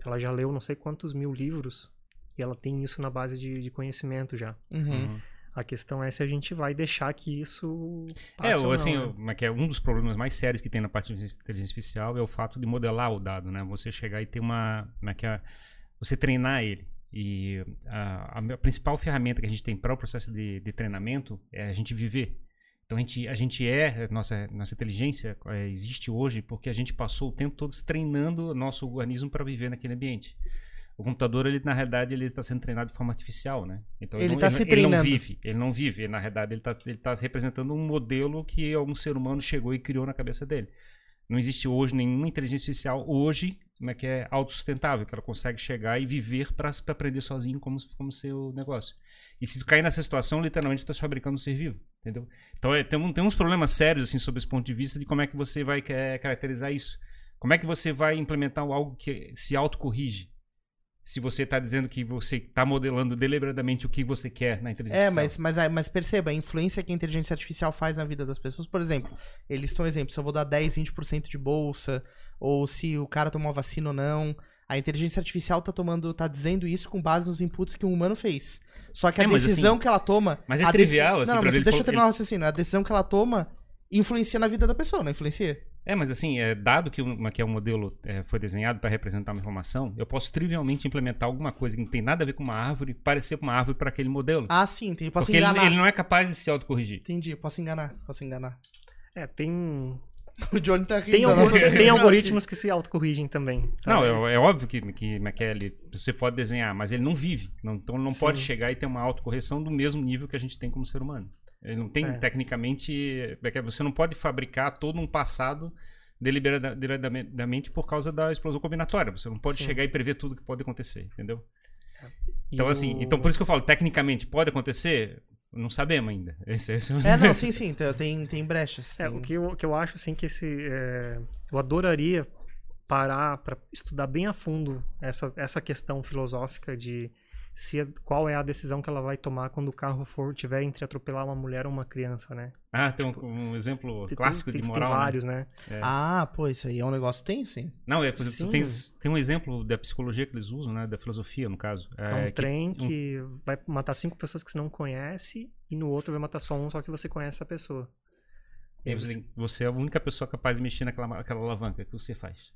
Ela já leu não sei quantos mil livros e ela tem isso na base de, de conhecimento já. Uhum. Uhum. A questão é se a gente vai deixar que isso É, ou ou assim, não, né? o- como é que é um dos problemas mais sérios que tem na parte de inteligência artificial é o fato de modelar o dado, né? Você chegar e ter uma, como é que é, você treinar ele. E a, a principal ferramenta que a gente tem para o processo de, de treinamento é a gente viver. Então a gente, a gente é, nossa, nossa inteligência é, existe hoje porque a gente passou o tempo todo se treinando o nosso organismo para viver naquele ambiente. O computador, ele na realidade, ele está sendo treinado de forma artificial, né? Então Ele não- tá não- se ele não treinando. vive, ele não vive. Ele, na realidade, ele está ele tá representando um modelo que algum ser humano chegou e criou na cabeça dele. Não existe hoje nenhuma inteligência artificial hoje como é que é autossustentável, que ela consegue chegar e viver para aprender sozinho como, como seu negócio. E se cair nessa situação, literalmente está fabricando um ser vivo, entendeu? Então é, tem, tem uns problemas sérios assim sob esse ponto de vista de como é que você vai é, caracterizar isso. Como é que você vai implementar algo que se autocorrige? Se você está dizendo que você está modelando deliberadamente o que você quer na inteligência É, artificial. mas, mas, mas perceba, a influência que a inteligência artificial faz na vida das pessoas. Por exemplo, eles estão exemplo, se eu vou dar 10, 20% de bolsa, ou se o cara tomou vacina ou não. A inteligência artificial tá tomando, tá dizendo isso com base nos inputs que um humano fez. Só que a É, mas decisão assim- que ela toma. mas é a deci- trivial, assim, Não, mas deixa eu falou- terminar o raciocínio. A decisão que ela toma influencia na vida da pessoa, não influencia? É, mas assim, é, dado que, uma, que é um modelo é, foi desenhado para representar uma informação, eu posso trivialmente implementar alguma coisa que não tem nada a ver com uma árvore, parecer com uma árvore para aquele modelo. Ah, sim, entendi. Posso porque ele, enganar. ele não é capaz de se autocorrigir. Entendi, posso enganar, posso enganar. É, tem, O Johnny tá rindo. tem, algor- nossa tem algoritmos que se autocorrigem também. tá? Não, é, é óbvio que, que Maquele, você pode desenhar, mas ele não vive. Não- então ele não Sim. pode chegar e ter uma autocorreção do mesmo nível que a gente tem como ser humano. Ele não tem, É. tecnicamente, é que você não pode fabricar todo um passado deliberada- deliberadamente por causa da explosão combinatória. Você não pode Sim. chegar e prever tudo que pode acontecer, entendeu? E Então, o- assim, então por isso que eu falo, tecnicamente pode acontecer? Não sabemos ainda. Esse, esse... É, não, sim, sim, tem- tem, brechas. É, o que eu, que eu acho, assim, que esse... é, eu adoraria parar para estudar bem a fundo essa, essa questão filosófica de se qual é a decisão que ela vai tomar quando o carro for tiver entre atropelar uma mulher ou uma criança, né? Ah, tem um, um exemplo Tem- clássico tem, de tem moral. né? vários, né? É. Ah, pô, isso aí é um negócio tem, sim. Não, é, por exemplo, tens, tem um exemplo da psicologia que eles usam, né? Da filosofia, no caso. É um que- trem um- que vai matar cinco pessoas que você não conhece e no outro vai matar só um, só que você conhece a pessoa. E você, você é a única pessoa capaz de mexer naquela aquela alavanca. O que você faz?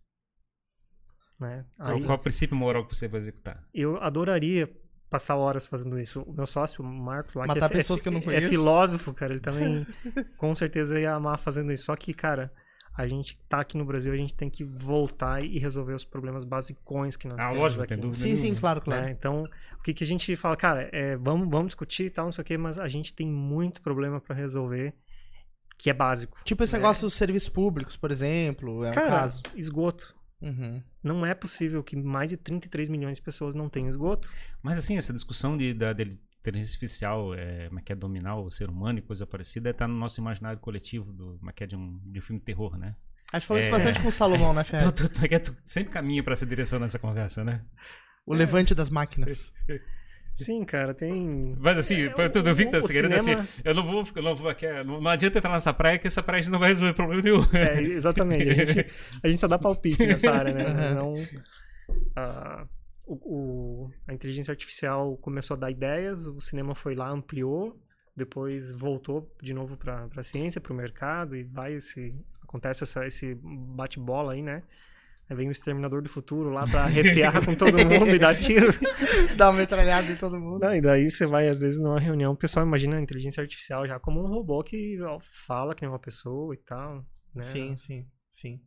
Né? Qual, Aí, qual é o princípio moral que você vai executar? eu adoraria passar horas fazendo isso. O meu sócio, o Marcos, lá, Matar que é, pessoas é, que eu não é conheço. filósofo, cara, ele também com certeza ia amar fazendo isso. Só que, cara, a gente tá aqui no Brasil, a gente tem que voltar e resolver os problemas basicões que nós Ah, temos lógico, aqui. tem dúvida. Sim, sim, claro, claro. Então, o que, que a gente fala, cara, é, vamos, vamos discutir e tal, não sei o quê, mas a gente tem muito problema pra resolver que é básico. Tipo esse né? negócio dos serviços públicos, por exemplo, é um Cara, caso. esgoto. Uhum. Não é possível que mais de 33 milhões de pessoas não tenham esgoto. Mas assim, essa discussão de, da, da inteligência artificial, é, como é que é dominar o ser humano e coisa parecida, está no nosso imaginário coletivo, do, como é que é de um, de um filme de terror, né? A gente falou isso É. bastante com o Salomão, né, Tu, Ferro? tu, tu, é que tu sempre caminha para essa direção nessa conversa, né? O levante das máquinas. Sim, cara, tem. Mas assim, É, pra tu não o- fica o querendo cinema- assim, eu não vou, eu não vou, quer- não, não adianta entrar nessa praia que essa praia a gente não vai resolver problema nenhum. É, exatamente. A gente, a gente só dá palpite nessa área, né? Não, ah, o, o- a inteligência artificial começou a dar ideias, o cinema foi lá, ampliou, depois voltou de novo para a ciência, para o mercado, e vai esse, acontece essa, esse bate-bola aí, né? Vem o Exterminador do Futuro lá para arrepiar com todo mundo e dar tiro. Dá uma metralhada em todo mundo. Não, e daí você vai, às vezes, numa reunião, o pessoal imagina a inteligência artificial já como um robô que ó, fala que nem uma pessoa e tal, né? Sim, sim, sim.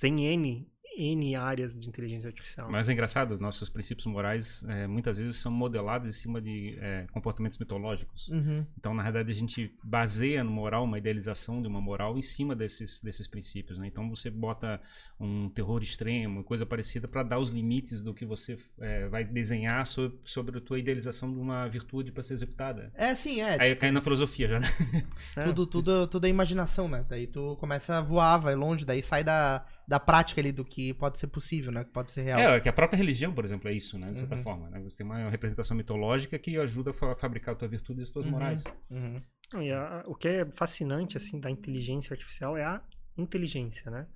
Tem N, N áreas de inteligência artificial. Mas é engraçado, nossos princípios morais é, muitas vezes são modelados em cima de é, comportamentos mitológicos. Uhum. Então, na verdade, a gente baseia no moral, uma idealização de uma moral em cima desses, desses princípios. Né? Então, você bota um terror extremo, coisa parecida, para dar os limites do que você é, vai desenhar sobre, sobre a tua idealização de uma virtude para ser executada. É, sim, é. Aí cai na filosofia já, né? É, Tudo, tudo, tudo é imaginação, né? Daí tu começa a voar, vai longe, daí sai da, da prática ali do que pode ser possível, né? Que pode ser real. É, que a própria religião, por exemplo, é isso, né? De certa Uhum. forma. Né? Você tem uma representação mitológica que ajuda a fa- fabricar a tua virtude e as tuas Uhum. morais. Uhum. E a- o que é fascinante assim da inteligência artificial é a inteligência, né?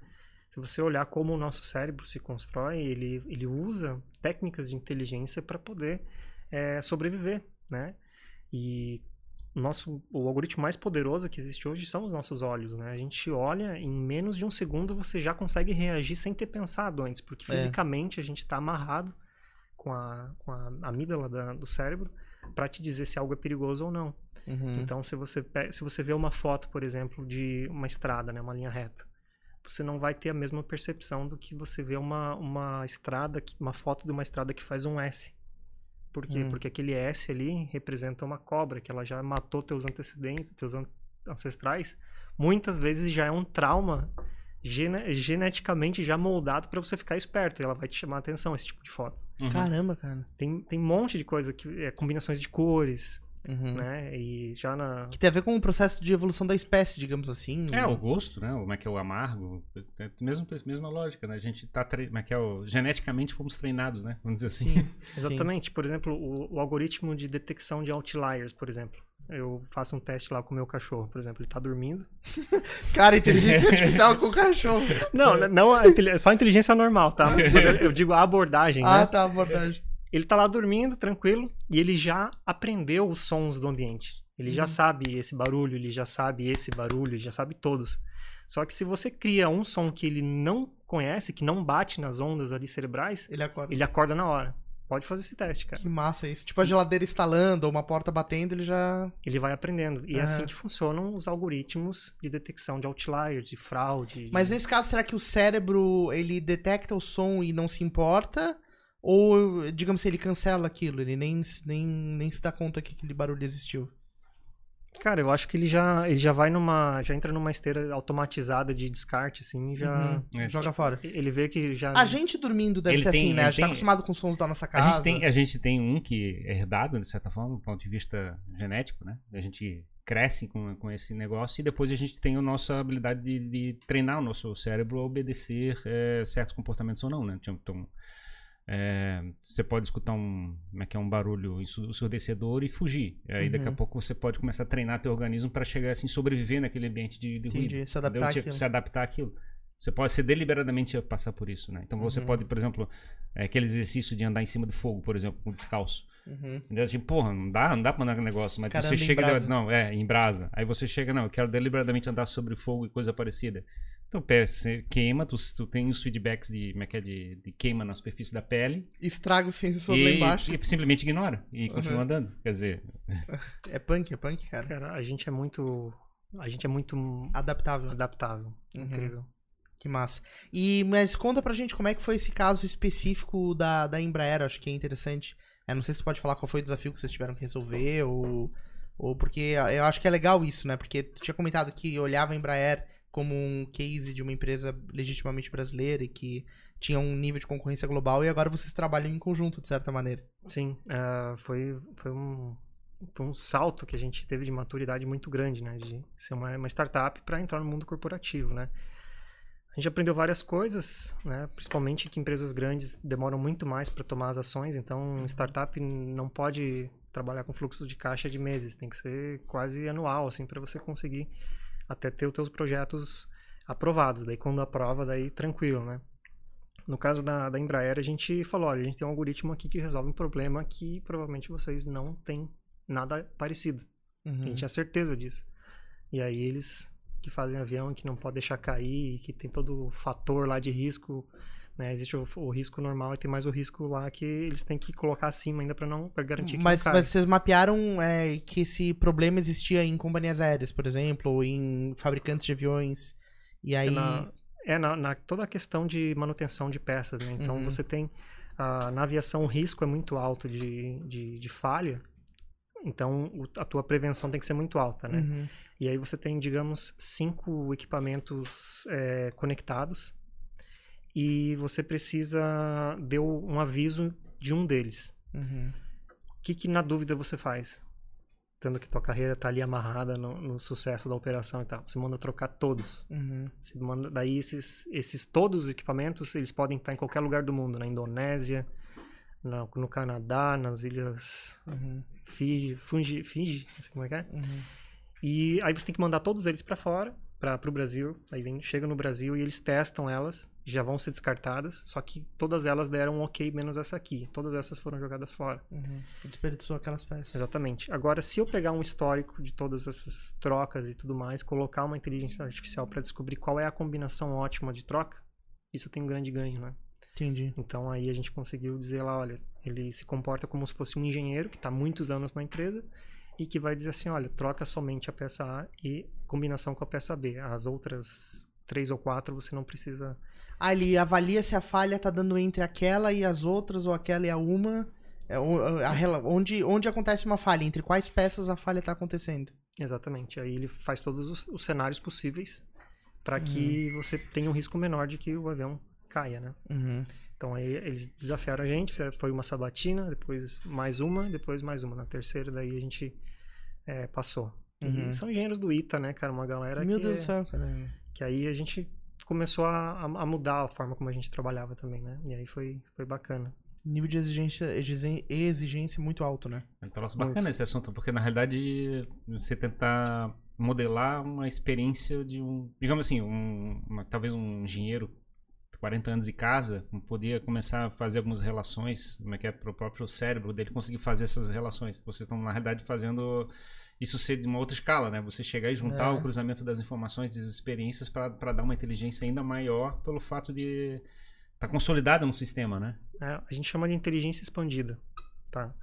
Se você olhar como o nosso cérebro se constrói, ele, ele usa técnicas de inteligência para poder é, sobreviver, né? E nosso o algoritmo mais poderoso que existe hoje são os nossos olhos, né? A gente olha em menos de um segundo você já consegue reagir sem ter pensado antes, porque É. fisicamente a gente está amarrado com a, com a amígdala da- do cérebro para te dizer se algo é perigoso ou não. Uhum. Então, se você, se você vê uma foto, por exemplo, de uma estrada, né, uma linha reta, você não vai ter a mesma percepção do que você vê uma, uma estrada, uma foto de uma estrada que faz um S. Por quê? Hum. Porque aquele S ali representa uma cobra, que ela já matou teus antecedentes, teus an- ancestrais. Muitas vezes já é um trauma gene- geneticamente já moldado para você ficar esperto. E ela vai te chamar a atenção, esse tipo de foto. Uhum. Caramba, cara. Tem, tem um monte de coisa, que é, combinações de cores, Uhum. né? E já na, Que tem a ver com o processo de evolução da espécie, digamos assim. É, o gosto, né? Como é que é o amargo. É mesmo, mesma lógica, né? A gente tá. Tre... Como é que é o... Geneticamente fomos treinados, né? Vamos dizer assim. Sim, sim. Exatamente. Por exemplo, o, o algoritmo de detecção de outliers, por exemplo. Eu faço um teste lá com o meu cachorro, por exemplo. Ele tá dormindo. Cara, inteligência artificial com cachorro. Não, n- não a inteli- só a inteligência normal, tá? Eu, eu digo a abordagem, Ah, né? tá, abordagem. Ele tá lá dormindo, tranquilo, e ele já aprendeu os sons do ambiente. Ele já Uhum. sabe esse barulho, ele já sabe esse barulho, ele já sabe todos. Só que se você cria um som que ele não conhece, que não bate nas ondas ali cerebrais, Ele acorda. ele acorda na hora. Pode fazer esse teste, cara. Que massa isso. Tipo a geladeira instalando ou uma porta batendo, ele já. Ele vai aprendendo. E é Aham. assim que funcionam os algoritmos de detecção de outliers, de fraude. de- Mas nesse caso, será que o cérebro ele detecta o som e não se importa? Ou, digamos assim, ele cancela aquilo? Ele nem, se- nem, nem se dá conta que aquele barulho existiu? Cara, eu acho que ele já, ele já vai numa. Já entra numa esteira automatizada de descarte, assim, já. Uhum. É. Joga fora. Ele vê que já. A gente dormindo deve Ele ser tem- assim, né? A gente tá tem- acostumado com os sons da nossa A casa. gente, tem, a gente tem um que é herdado, de certa forma, do ponto de vista genético, né? A gente cresce com, com esse negócio e depois a gente tem a nossa habilidade de, de treinar o nosso cérebro a obedecer eh, certos comportamentos ou não, né? Então, eh, você pode escutar um, como é que é, um barulho ensu- ensurdecedor e fugir. Aí daqui a Uhum. pouco você pode começar a treinar teu organismo para chegar assim, sobreviver naquele ambiente de, de ruído. Se adaptar entendeu? Tipo, àquilo. Se adaptar àquilo. Você pode ser deliberadamente passar por isso, né? Então você Uhum. pode, por exemplo, é, aquele exercício de andar em cima do fogo, por exemplo, com descalço. Uhum. Entendeu? Tipo, porra, não dá, não dá pra andar com negócio, mas Cara, você chega. Não, é, em brasa. Aí você chega, não, eu quero deliberadamente andar sobre fogo e coisa parecida. Então, pé, você queima, tu, tu tem os feedbacks de, como é que é, de, de queima na superfície da pele Estraga o sensor lá e, embaixo. e simplesmente ignora e Uhum. continua andando. Quer dizer, É punk, é punk, cara. Cara, a gente é muito. A gente é muito Adaptável. adaptável. Uhum. Incrível. Que massa. E, mas conta pra gente como é que foi esse caso específico da, da Embraer, acho que é interessante. É, não sei se você pode falar qual foi o desafio que vocês tiveram que resolver, ou, ou porque eu acho que é legal isso, né? Porque tu tinha comentado que olhava a Embraer como um case de uma empresa legitimamente brasileira e que tinha um nível de concorrência global, e agora vocês trabalham em conjunto, de certa maneira. Sim, ah, foi, foi, um, foi um salto que a gente teve de maturidade muito grande, né? De ser uma, uma startup para entrar no mundo corporativo, né? A gente aprendeu várias coisas, né? Principalmente que empresas grandes demoram muito mais para tomar as ações, então startup não pode trabalhar com fluxo de caixa de meses, tem que ser quase anual, assim, para você conseguir até ter os teus projetos aprovados. Daí quando aprova, daí tranquilo, né? No caso da, da Embraer, a gente falou, olha, a gente tem um algoritmo aqui que resolve um problema que provavelmente vocês não têm nada parecido. Uhum. A gente tinha certeza disso. E aí eles que fazem avião que não pode deixar cair, que tem todo o fator lá de risco, né? Existe o, o risco normal e tem mais o risco lá que eles têm que colocar acima ainda para não pra garantir que Mas, não mas vocês mapearam é, que esse problema existia em companhias aéreas, por exemplo, ou em fabricantes de aviões. E aí. na, é na, na- toda a questão de manutenção de peças, né? Então Uhum. você tem ah, na aviação o risco é muito alto de, de, de falha, então o- a tua prevenção tem que ser muito alta, né? Uhum. E aí você tem, digamos, cinco equipamentos é, conectados e você precisa deu um aviso de um deles. Uhum. O que, que na dúvida você faz? Tendo que tua carreira tá ali amarrada no, no sucesso da operação e tal. Você manda trocar todos. Uhum. Você manda, daí esses, esses todos os equipamentos, eles podem estar em qualquer lugar do mundo, na Indonésia, na- no Canadá, nas ilhas Uhum. Fiji, Fungi, Fiji, não sei como é que é. Uhum. E aí você tem que mandar todos eles para fora, para o Brasil. Aí vem, chega no Brasil e eles testam elas, já vão ser descartadas. Só que todas elas deram um ok, menos essa aqui. Todas essas foram jogadas fora. Uhum. Desperdiçou aquelas peças. Exatamente. Agora, se eu pegar um histórico de todas essas trocas e tudo mais, colocar uma inteligência artificial para descobrir qual é a combinação ótima de troca, isso tem um grande ganho, né? Entendi. Então aí a gente conseguiu dizer lá, olha, ele se comporta como se fosse um engenheiro que está muitos anos na empresa e que vai dizer assim, olha, troca somente a peça A e combinação com a peça B. As outras três ou quatro você não precisa. Ah, ele avalia se a falha tá dando entre aquela e as outras, ou aquela e a uma. É, o- a rela- onde, onde acontece uma falha, entre quais peças a falha tá acontecendo. Exatamente. Aí ele faz todos os, os cenários possíveis para que você tenha um risco menor de que o avião caia, né? Uhum. Então aí eles desafiaram a gente, foi uma sabatina, depois mais uma, depois mais uma. Na terceira daí a gente é, passou. Uhum. E são engenheiros do ITA, né, cara? Uma galera Meu que, Deus é- do céu, cara. que aí a gente começou a, a mudar a forma como a gente trabalhava também, né? E aí foi, foi bacana. Nível de exigência, exigência, exigência muito alto, né? É um troço Muito. bacana esse assunto, porque na realidade você tentar modelar uma experiência de um, digamos assim, um, uma- talvez um engenheiro de 40 anos de casa, poder começar a fazer algumas relações, como é que é, para o próprio cérebro dele conseguir fazer essas relações. Vocês estão na realidade fazendo isso ser de uma outra escala, né? Você chegar e juntar É. o cruzamento das informações, das experiências para dar uma inteligência ainda maior pelo fato de estar tá consolidado no sistema, né? É, a gente chama de inteligência expandida, tá?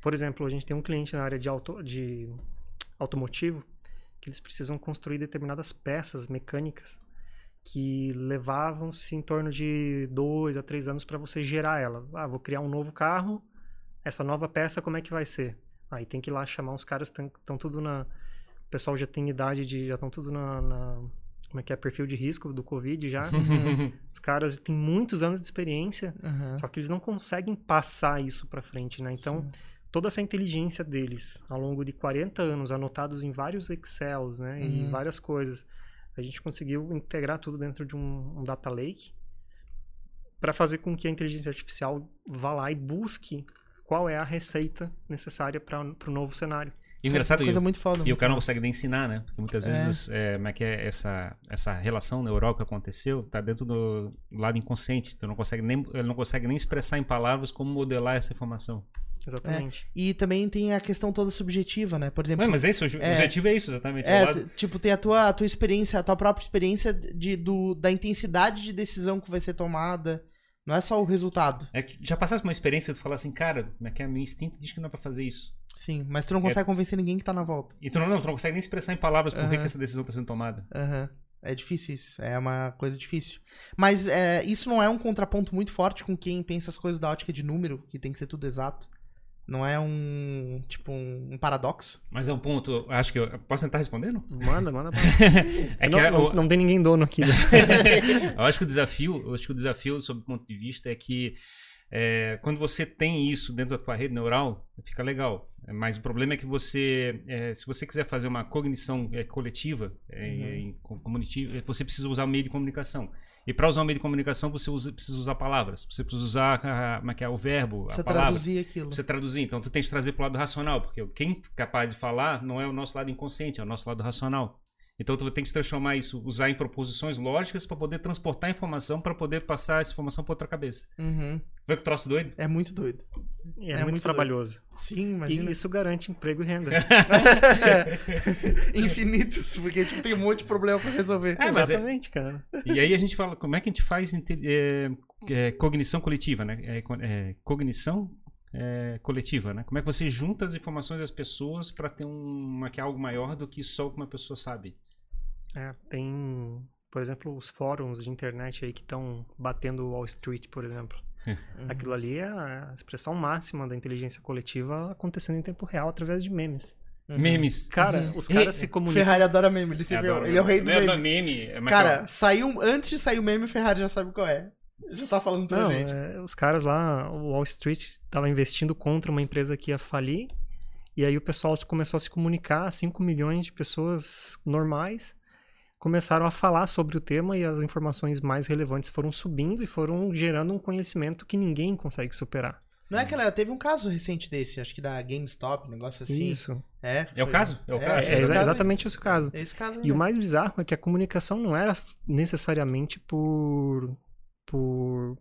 Por exemplo, a gente tem um cliente na área de, auto, de automotivo que eles precisam construir determinadas peças mecânicas que levavam-se em torno de dois a três anos para você gerar ela. Ah, vou criar um novo carro, essa nova peça como é que vai ser? Aí tem que ir lá chamar uns caras que estão tudo na... O pessoal já tem idade de... já estão tudo na, na... Como é que é? Perfil de risco do Covid já. Os caras têm muitos anos de experiência, Uhum. só que eles não conseguem passar isso para frente, né? Então, Sim. toda essa inteligência deles, ao longo de 40 anos, anotados em vários Excels, né? E Uhum. várias coisas, a gente conseguiu integrar tudo dentro de um, um data lake para fazer com que a inteligência artificial vá lá e busque qual é a receita necessária para o novo cenário. E engraçado, coisa e- muito foda. E o cara não consegue nem ensinar, né? Porque muitas É. vezes, é, como é que é essa, essa relação neural que aconteceu, tá dentro do lado inconsciente. Tu não consegue nem, ele não consegue nem expressar em palavras como modelar essa informação. Exatamente. E também tem a questão toda subjetiva, né? Por exemplo, Não, mas é isso, o É. objetivo é isso, exatamente. É, o lado- tipo, tem a tua, a tua experiência, a tua própria experiência de, do, da intensidade de decisão que vai ser tomada. Não é só o resultado. é que já passaste uma experiência de tu falar assim, cara, é que é? Meu instinto diz que não é pra fazer isso. Sim, mas tu não consegue convencer ninguém que tá na volta. E tu não, não, tu não consegue nem expressar em palavras por Aham. que essa decisão tá sendo tomada. Aham. É difícil isso. É uma coisa difícil. Mas é, isso não é um contraponto muito forte com quem pensa as coisas da ótica de número, que tem que ser tudo exato. Não é um, tipo, um, um paradoxo. Mas é um ponto, acho que eu posso tentar respondendo? Manda, manda. É que não, é, não, o- não tem ninguém dono aqui. né? eu acho que o desafio, eu acho que o desafio, sob o ponto de vista, é que é, quando você tem isso dentro da tua rede neural, fica legal. Mas o problema é que você, é, se você quiser fazer uma cognição é, coletiva, é, Uhum. em você precisa usar o meio de comunicação. E para usar o meio de comunicação, você usa- precisa usar palavras. Você precisa usar a, como é que é, o verbo, Você a palavra. traduzir aquilo. Você traduzir. Então, tu tem que trazer para o lado racional, porque quem é capaz de falar não é o nosso lado inconsciente, é o nosso lado racional. Então tu tem que transformar isso, usar em proposições lógicas para poder transportar a informação, para poder passar essa informação para outra cabeça. Uhum. Vê que troço doido? É muito doido. E é, É muito, muito trabalhoso. Sim, E imagina. isso garante emprego e renda. Infinitos, porque tipo, tem um monte de problema pra resolver. É, é- Exatamente, cara. E aí a gente fala, como é que a gente faz é, é, cognição coletiva, né? É, co- é, cognição é, coletiva, né? Como é que você junta as informações das pessoas para ter uma, que é algo maior do que só o que uma pessoa sabe? É, tem, por exemplo, os fóruns de internet aí que estão batendo Wall Street, por exemplo. Uhum. Aquilo ali é a expressão máxima da inteligência coletiva acontecendo em tempo real através de memes. Uhum. Memes. Cara, Uhum. os caras E- se O comunicam. Ferrari adora meme, ele, se viu? Adoro ele é o rei do meme. meme. meme. é Cara, legal. saiu, antes de sair o meme, o Ferrari já sabe qual é. Já tá falando pra Não, gente. é, os caras lá, o Wall Street estava investindo contra uma empresa que ia falir. E aí o pessoal começou a se comunicar, 5 milhões de pessoas normais começaram a falar sobre o tema e as informações mais relevantes foram subindo e foram gerando um conhecimento que ninguém consegue superar. Não é que ela teve um caso recente desse, acho que da GameStop, um negócio assim. Isso. É, É o foi- caso? É o caso? É, esse exa- caso aí. exatamente esse caso. Esse caso aí. E o mais bizarro é que a comunicação não era necessariamente por por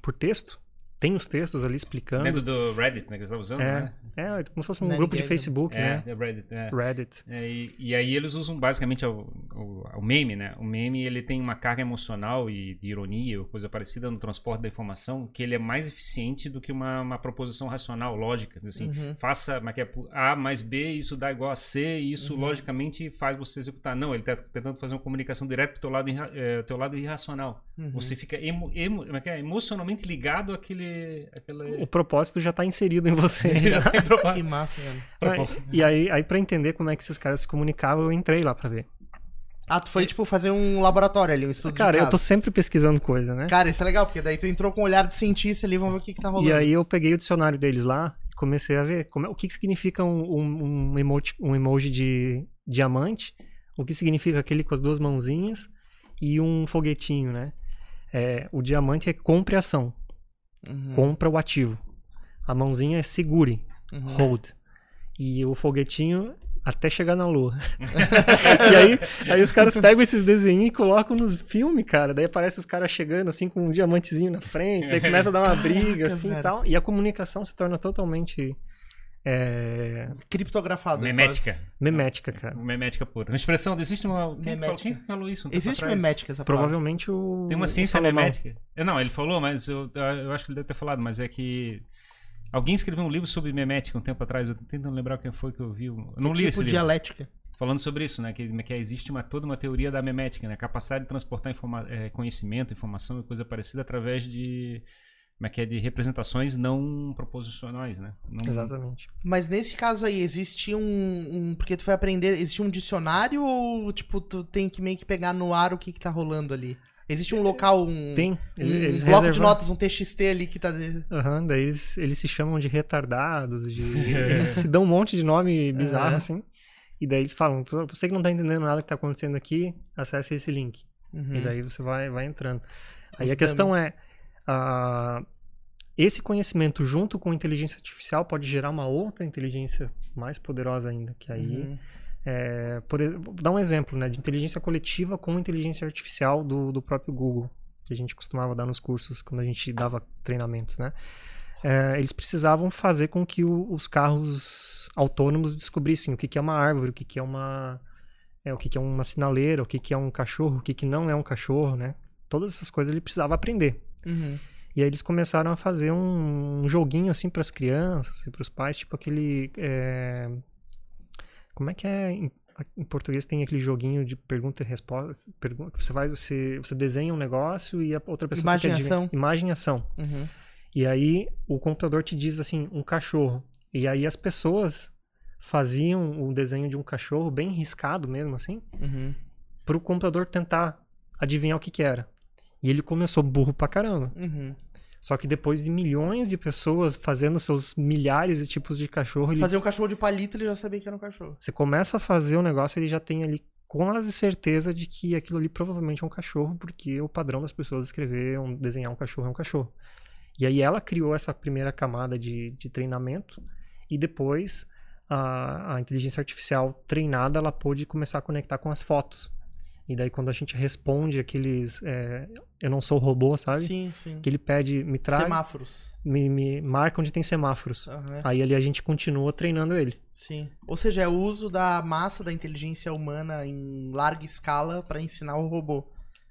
por texto. Tem os textos ali explicando. Dentro do Reddit, né? Que você tá usando, É, né? é como se fosse um Não grupo de Facebook, É, né? é Reddit, é. Reddit. É, e, e aí eles usam basicamente o, o, o meme, né? O meme ele tem uma carga emocional e de ironia ou coisa parecida no transporte da informação que ele é mais eficiente do que uma, uma proposição racional, lógica. Assim, Uhum. faça mas que é A mais B, isso dá igual a C, e isso Uhum. logicamente faz você executar. Não, ele está tentando fazer uma comunicação direta pro teu lado, é, teu lado irracional. Uhum. Você fica emo, emo, como é que é? emocionalmente ligado àquele... àquele... O propósito já tá inserido em você. Que massa, velho. Aí- e aí, aí para entender como é que esses caras se comunicavam, eu entrei lá pra ver. Ah, tu foi, tipo, fazer um laboratório ali, um estudo Cara, de eu tô sempre pesquisando coisa, né? Cara, isso é legal, porque daí tu entrou com um olhar de cientista ali, vamos ver o que que tá rolando. E aí eu peguei o dicionário deles lá e comecei a ver como, é- o que, que significa um, um, um emoji, um emoji de diamante, o que significa aquele com as duas mãozinhas e um foguetinho, né? É, o diamante é compre ação, Uhum, compra o ativo. A mãozinha é segure, uhum. hold. E o foguetinho até chegar na lua. e aí, aí os caras pegam esses desenhos e colocam nos filmes, cara. Daí aparece os caras chegando assim com um diamantezinho na frente, daí começa a dar uma briga assim e tal. E a comunicação se torna totalmente é, Criptografado. Memética. memética, cara. Memética pura. Uma expressão, existe uma. Quem, Memética. falou, quem falou isso? um tempo Existe atrás? memética essa palavra. Provavelmente o. Tem uma ciência memética. É, Não, ele falou, mas eu, eu acho que ele deve ter falado, mas é que. Alguém escreveu um livro sobre memética um tempo atrás, eu tô tentando lembrar quem foi que eu vi. Eu não li tipo esse livro. dialética. Falando sobre isso, né? Que, que existe uma, toda uma teoria da memética, né? A capacidade de transportar informa conhecimento, informação e coisa parecida através de. Como é que é? De representações não proposicionais, né? Não- Exatamente. Mas nesse caso aí, existe um, um- Porque tu foi aprender. Existe um dicionário ou, tipo, tu tem que meio que pegar no ar o que que tá rolando ali? Existe um local, um. Tem. um Eles, eles bloco de reservam- notas, um TXT ali que tá. Aham, daí eles, eles se chamam de retardados, de... eles se dão um monte de nome bizarro, Aham. assim. E daí eles falam, você que não tá entendendo nada que tá acontecendo aqui, acesse esse link. Uhum. E daí você vai, vai entrando. Aí Os a questão é, ah, esse conhecimento junto com inteligência artificial pode gerar uma outra inteligência mais poderosa ainda, que aí... Uhum. É, por, vou dar um exemplo né, de inteligência coletiva com inteligência artificial do, do próprio Google, que a gente costumava dar nos cursos quando a gente dava treinamentos. Né? É, eles precisavam fazer com que o- os carros autônomos descobrissem o que, que é uma árvore, o que, que é uma é, o que, que é uma sinaleira, o que, que é um cachorro, o que, que não é um cachorro, né? Todas essas coisas ele precisava aprender. Uhum. E aí eles começaram a fazer um, um joguinho assim para as crianças e para os pais, tipo aquele. é, Como é que é? Em, em português tem aquele joguinho de pergunta e resposta. Pergunta, você faz, você, você desenha um negócio e a outra pessoa Imagem e ação. Imagem e ação. Uhum. E aí o computador te diz assim, um cachorro. E aí as pessoas faziam o desenho de um cachorro bem riscado mesmo assim, Uhum. para o computador tentar adivinhar o que que era. E ele começou burro pra caramba. Uhum. Só que depois de milhões de pessoas fazendo seus milhares de tipos de cachorro, ele... Fazer um cachorro de palito, ele já sabia que era um cachorro. você começa a fazer o negócio, ele já tem ali quase certeza de que aquilo ali provavelmente é um cachorro, porque o padrão das pessoas escrever, um, desenhar um cachorro é um cachorro. E aí ela criou essa primeira camada de, de treinamento e depois a, a inteligência artificial treinada, ela pôde começar a conectar com as fotos. E daí quando a gente responde aqueles é, eu não sou robô, sabe? Sim, sim. Que ele pede, me traz, Semáforos. me, me marca onde tem semáforos. Aham. Aí ali a gente continua treinando ele. Sim. Ou seja, é o uso da massa da inteligência humana em larga escala pra ensinar o robô.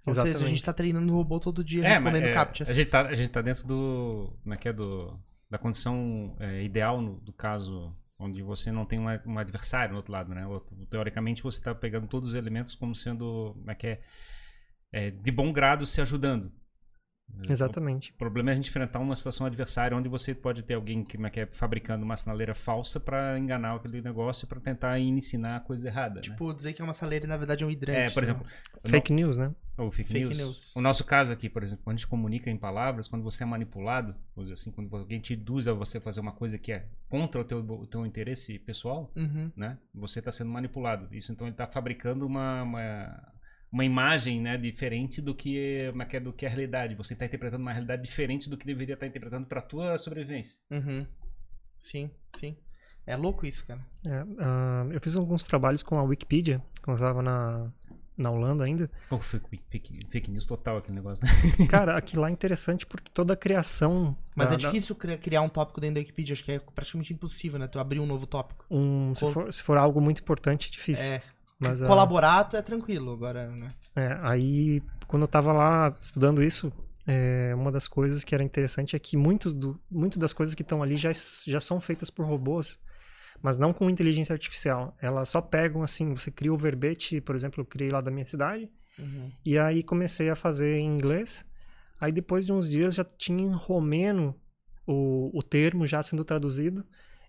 Ou seja, a gente tá treinando o robô todo dia É, mas respondendo é, captchas. a, gente tá, a gente tá dentro do. Como é que é? Do, da condição é, ideal no, do caso onde você não tem uma- um adversário no outro lado, né? Teoricamente você tá pegando todos os elementos como sendo. É que é? É, de bom grado se ajudando. Exatamente. O problema é a gente enfrentar uma situação adversária onde você pode ter alguém que, é que é, fabricando uma sinaleira falsa para enganar aquele negócio para tentar ensinar a coisa errada. né? Tipo, dizer que é uma saleira e na verdade é um hidrante. É, por sei exemplo, lá. Fake news, né? ou fake, Fake news. news. O nosso caso aqui, por exemplo, quando a gente comunica em palavras, quando você é manipulado, vamos dizer assim, quando alguém te induz a você fazer uma coisa que é contra o teu, o teu interesse pessoal, Uhum. né? Você está sendo manipulado. Isso então ele está fabricando uma, uma, uma imagem, né, diferente do que, é é, do que é a realidade. Você está interpretando uma realidade diferente do que deveria estar interpretando para tua sobrevivência. Uhum. Sim, sim. É louco isso, cara. É, ah, eu fiz alguns trabalhos com a Wikipedia, quando eu estava na, na Holanda ainda. Oh, fake, fake, fake news total aquele negócio, né? Cara, aquilo lá é interessante porque toda a criação. Mas da- é difícil cri- criar um tópico dentro da Wikipedia. Acho que é praticamente impossível, né? Tu abrir um novo tópico. da- um, se, for, se for algo muito importante, é difícil. É. Mas, ah, Colaborato é tranquilo, agora, né? É, aí, quando eu tava lá estudando isso, é, uma das coisas que era interessante é que muitos do, muito das coisas que estão ali já, já são feitas por robôs, mas não com inteligência artificial. Elas só pegam assim, você cria o verbete, por exemplo, eu criei lá da minha cidade, Uhum. e aí comecei a fazer em inglês. Aí depois de uns dias já tinha em romeno o, o termo já sendo traduzido,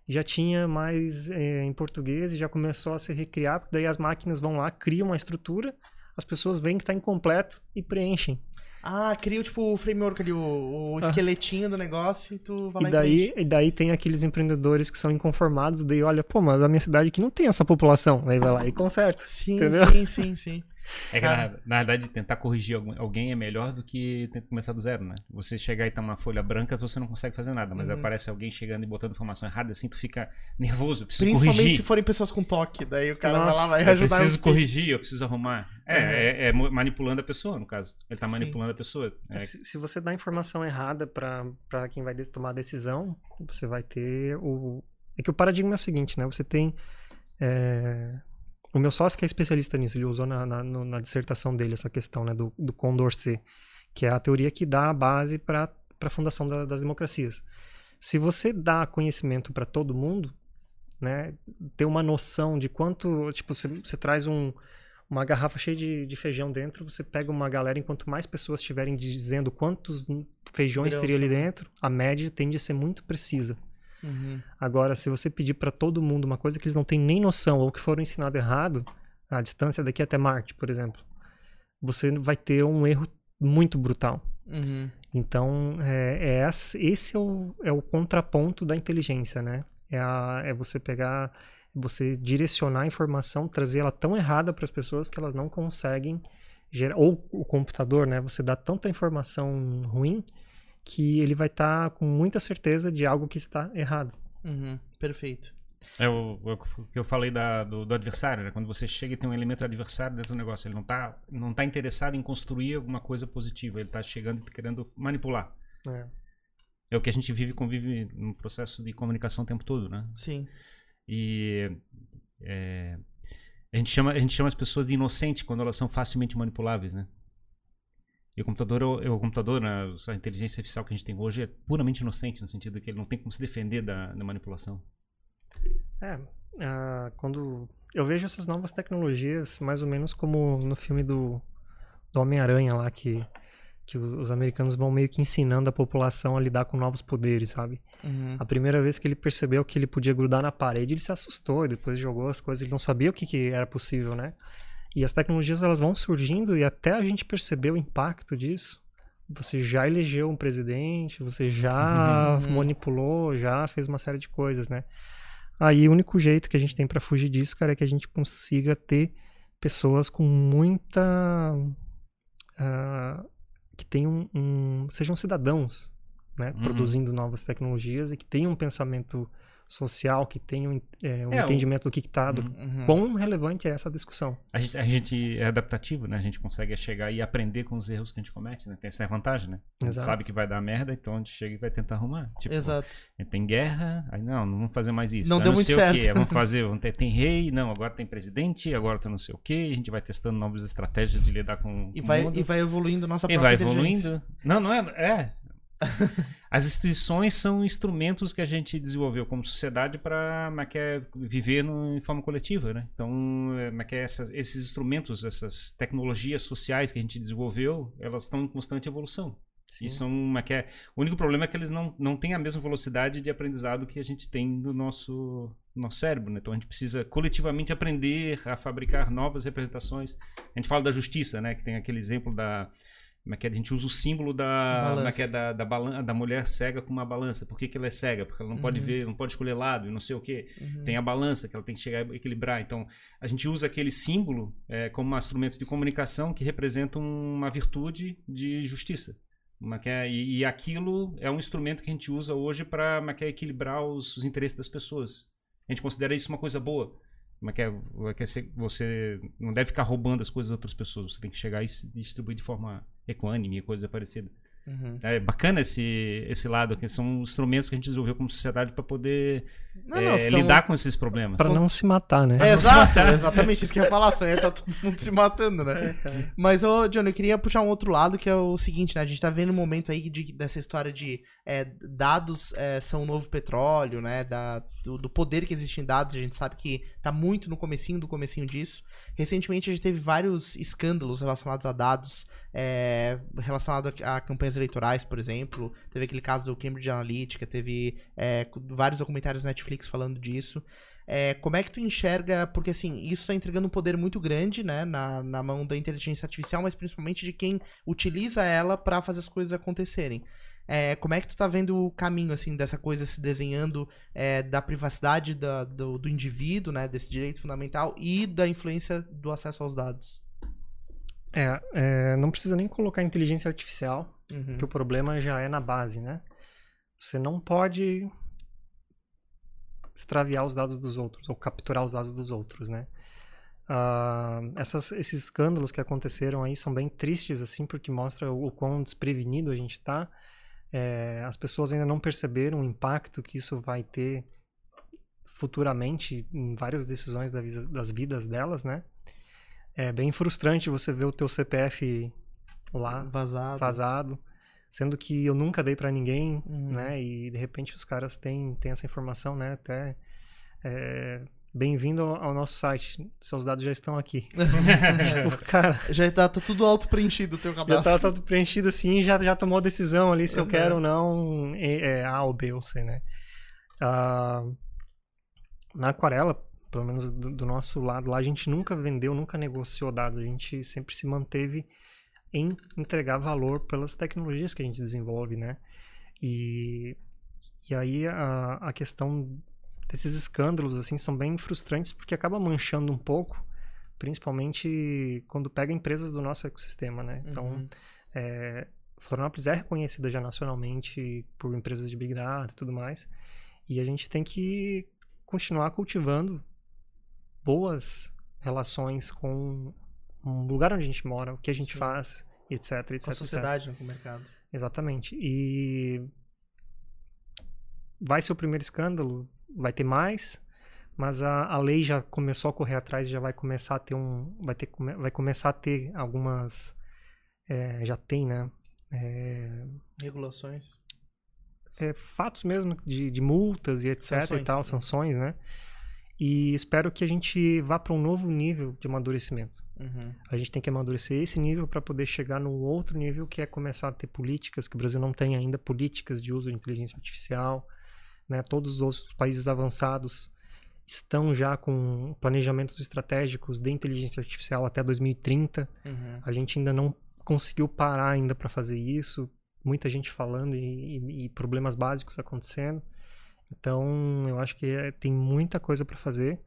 já tinha mais eh, em português e já começou a se recriar, porque daí as máquinas vão lá, criam uma estrutura, as pessoas veem que está incompleto e preenchem. Ah, cria tipo o framework ali, o, o esqueletinho do negócio e tu vai lá Ah. E daí, preenche. e daí tem aqueles empreendedores que são inconformados, daí olha, pô, mas a minha cidade aqui não tem essa população. Aí vai lá e conserta. Sim, entendeu? sim, sim, sim. É que, na, na verdade, tentar corrigir alguém é melhor do que tentar começar do zero, né? Você chegar e tá uma folha branca, você não consegue fazer nada. Mas Uhum. aparece alguém chegando e botando informação errada, assim, tu fica nervoso. Eu preciso Principalmente corrigir. se forem pessoas com toque. Daí o cara Nossa, vai lá, vai Eu ajudar. preciso no- corrigir, eu preciso arrumar. É, Uhum. é, é manipulando a pessoa, no caso. Ele tá Sim. manipulando a pessoa. É, Se, se você dá informação errada para quem vai tomar a decisão, você vai ter o. É que o paradigma é o seguinte, né? Você tem. é, O meu sócio que é especialista nisso, ele usou na, na, na dissertação dele essa questão né, do, do Condorcet, que é a teoria que dá a base para a fundação da- das democracias. Se você dá conhecimento para todo mundo, né, ter uma noção de quanto, tipo, você, você traz um, uma garrafa cheia de, de feijão dentro, você pega uma galera, enquanto mais pessoas estiverem dizendo quantos feijões teria ali dentro, a média tende a ser muito precisa. Uhum. Agora, se você pedir para todo mundo uma coisa que eles não têm nem noção ou que foram ensinados errado, a distância daqui até Marte, por exemplo, você vai ter um erro muito brutal. Uhum. Então, é, é esse é o, é o contraponto da inteligência, né? É, a- é você pegar, você direcionar a informação, trazer ela tão errada para as pessoas que elas não conseguem gerar. Ou o computador, né? Você dá tanta informação ruim que ele vai estar com muita certeza de algo que está errado. Uhum. Perfeito. é o, o que eu falei da- do, do adversário, né? Quando você chega e tem um elemento adversário dentro do negócio, ele não tá, não tá interessado em construir alguma coisa positiva, ele tá chegando e querendo manipular. É. É o que a gente vive e convive no processo de comunicação o tempo todo, né? Sim. E é, a, gente chama, a gente chama as pessoas de inocentes quando elas são facilmente manipuláveis, né? E o computador, é o o computador, né, a inteligência artificial que a gente tem hoje é puramente inocente, no sentido que ele não tem como se defender da, da manipulação. É, ah, quando eu vejo essas novas tecnologias mais ou menos como no filme do, do Homem-Aranha lá, que, que os americanos vão meio que ensinando a população a lidar com novos poderes, sabe? Uhum. A primeira vez que ele percebeu que ele podia grudar na parede, ele se assustou e depois jogou as coisas, ele não sabia o que, que era possível, né? E as tecnologias elas vão surgindo e até a gente perceber o impacto disso. Você já elegeu um presidente, você já Uhum. manipulou, já fez uma série de coisas, né? Aí o único jeito que a gente tem pra fugir disso, cara, é que a gente consiga ter pessoas com muita. ah, que tenham um, sejam cidadãos, né? Uhum. Produzindo novas tecnologias e que tenham um pensamento social, que tenha um, é, um É, o- entendimento do que está, do Uhum. quão relevante é essa discussão. A gente, a gente é adaptativo, né? A gente consegue chegar e aprender com os erros que a gente comete, né? Tem essa vantagem, né? A gente Exato. sabe que vai dar merda, então a gente chega e vai tentar arrumar. Tipo, Exato. tem guerra, aí não, não vamos fazer mais isso. Não Aí deu muito sei o certo. quê, vamos fazer, vamos ter, tem rei, não, agora tem presidente, agora tem não sei o quê, a gente vai testando novas estratégias de lidar com E com vai, o mundo. e vai evoluindo nossa E própria vai inteligência. evoluindo. Não, não é. É. As instituições são instrumentos que a gente desenvolveu como sociedade para viver no, em forma coletiva, né? Então, é, é é essas- esses instrumentos, essas tecnologias sociais que a gente desenvolveu, elas estão em constante evolução. E são, é que é, o único problema é que eles não, não têm a mesma velocidade de aprendizado que a gente tem do nosso, nosso cérebro. Né? Então a gente precisa coletivamente aprender a fabricar novas representações. A gente fala da justiça, né? que tem aquele exemplo da. É é? A gente usa o símbolo da, é é? da, da, balan- da mulher cega com uma balança. Por que, que ela é cega? Porque ela não pode Uhum. ver, não pode escolher lado e não sei o quê. Uhum. Tem a balança que ela tem que chegar a equilibrar. Então, a gente usa aquele símbolo é, como um instrumento de comunicação que representa uma virtude de justiça. E, e aquilo é um instrumento que a gente usa hoje para equilibrar os, os interesses das pessoas. A gente considera isso uma coisa boa. Uma que você não deve ficar roubando as coisas das outras pessoas. Você tem que chegar e se distribuir de forma equânime, coisa parecida. Uhum. É bacana esse, esse lado aqui. São instrumentos que a gente desenvolveu como sociedade para poder Não, é, não, são- lidar com esses problemas. Para não se matar, né? É, exato, matar. exatamente isso que eu ia falar, ia tá todo mundo se matando, né? Mas, ô, Johnny, eu queria puxar um outro lado, que é o seguinte, né? A gente tá vendo um momento aí de- dessa história de é, dados é, são o novo petróleo, né? Da, do, do poder que existe em dados, a gente sabe que tá muito no comecinho do comecinho disso. Recentemente a gente teve vários escândalos relacionados a dados, é, relacionado a, a campanhas eleitorais, por exemplo. Teve aquele caso do Cambridge Analytica, teve é, vários documentários Netflix falando disso. É, como é que tu enxerga, porque assim, isso está entregando um poder muito grande, né, na, na mão da inteligência artificial, mas principalmente de quem utiliza ela para fazer as coisas acontecerem. É, como é que tu tá vendo o caminho, assim, dessa coisa se desenhando é, da privacidade da- do, do indivíduo, né, desse direito fundamental e da influência do acesso aos dados? É, é, não precisa nem colocar inteligência artificial, Uhum. que o problema já é na base, né? Você não pode extraviar os dados dos outros ou capturar os dados dos outros, né? Ah, essas- esses escândalos que aconteceram aí são bem tristes, assim, porque mostra o, o quão desprevenido a gente está. as pessoas ainda não perceberam o impacto que isso vai ter futuramente em várias decisões da das vidas delas, né? É bem frustrante você ver o teu CPF lá Vazado. vazado, sendo que eu nunca dei pra ninguém, Uhum. né? E de repente os caras têm, têm essa informação, né? Até é, bem-vindo ao, ao nosso site, seus dados já estão aqui. tipo, cara, Já tá, tá tudo auto-preenchido o teu já cadastro. tá tudo preenchido assim, já já tomou a decisão ali se eu Uhum. quero ou não é, é A ou B ou C, né? Ah, na aquarela, pelo menos do, do nosso lado lá, a gente nunca vendeu, nunca negociou dados, a gente sempre se manteve em entregar valor pelas tecnologias que a gente desenvolve, né? E, e aí a, a questão desses escândalos, assim, são bem frustrantes porque acaba manchando um pouco, principalmente quando pega empresas do nosso ecossistema, né? Então, Uhum. é, Florianópolis é reconhecida já nacionalmente por empresas de Big Data e tudo mais. E a gente tem que continuar cultivando boas relações com o lugar onde a gente mora, o que a gente Sim. faz, etc, etc, Com a etc. sociedade, né, com o mercado. Exatamente. E vai ser o primeiro escândalo, vai ter mais, mas a, a lei já começou a correr atrás, já vai começar a ter um, vai ter, vai começar a ter algumas, é, já tem, né? É, Regulações. é, fatos mesmo de, de multas e etc Sanções, e tal, né? sanções, né? E espero que a gente vá para um novo nível de amadurecimento. Uhum. A gente tem que amadurecer esse nível para poder chegar no outro nível, que é começar a ter políticas, que o Brasil não tem ainda políticas de uso de inteligência artificial. Né? Todos os outros países avançados estão já com planejamentos estratégicos de inteligência artificial até 2030. Uhum. A gente ainda não conseguiu parar ainda para fazer isso. Muita gente falando e, e- e problemas básicos acontecendo. Então, eu acho que é- tem muita coisa para fazer,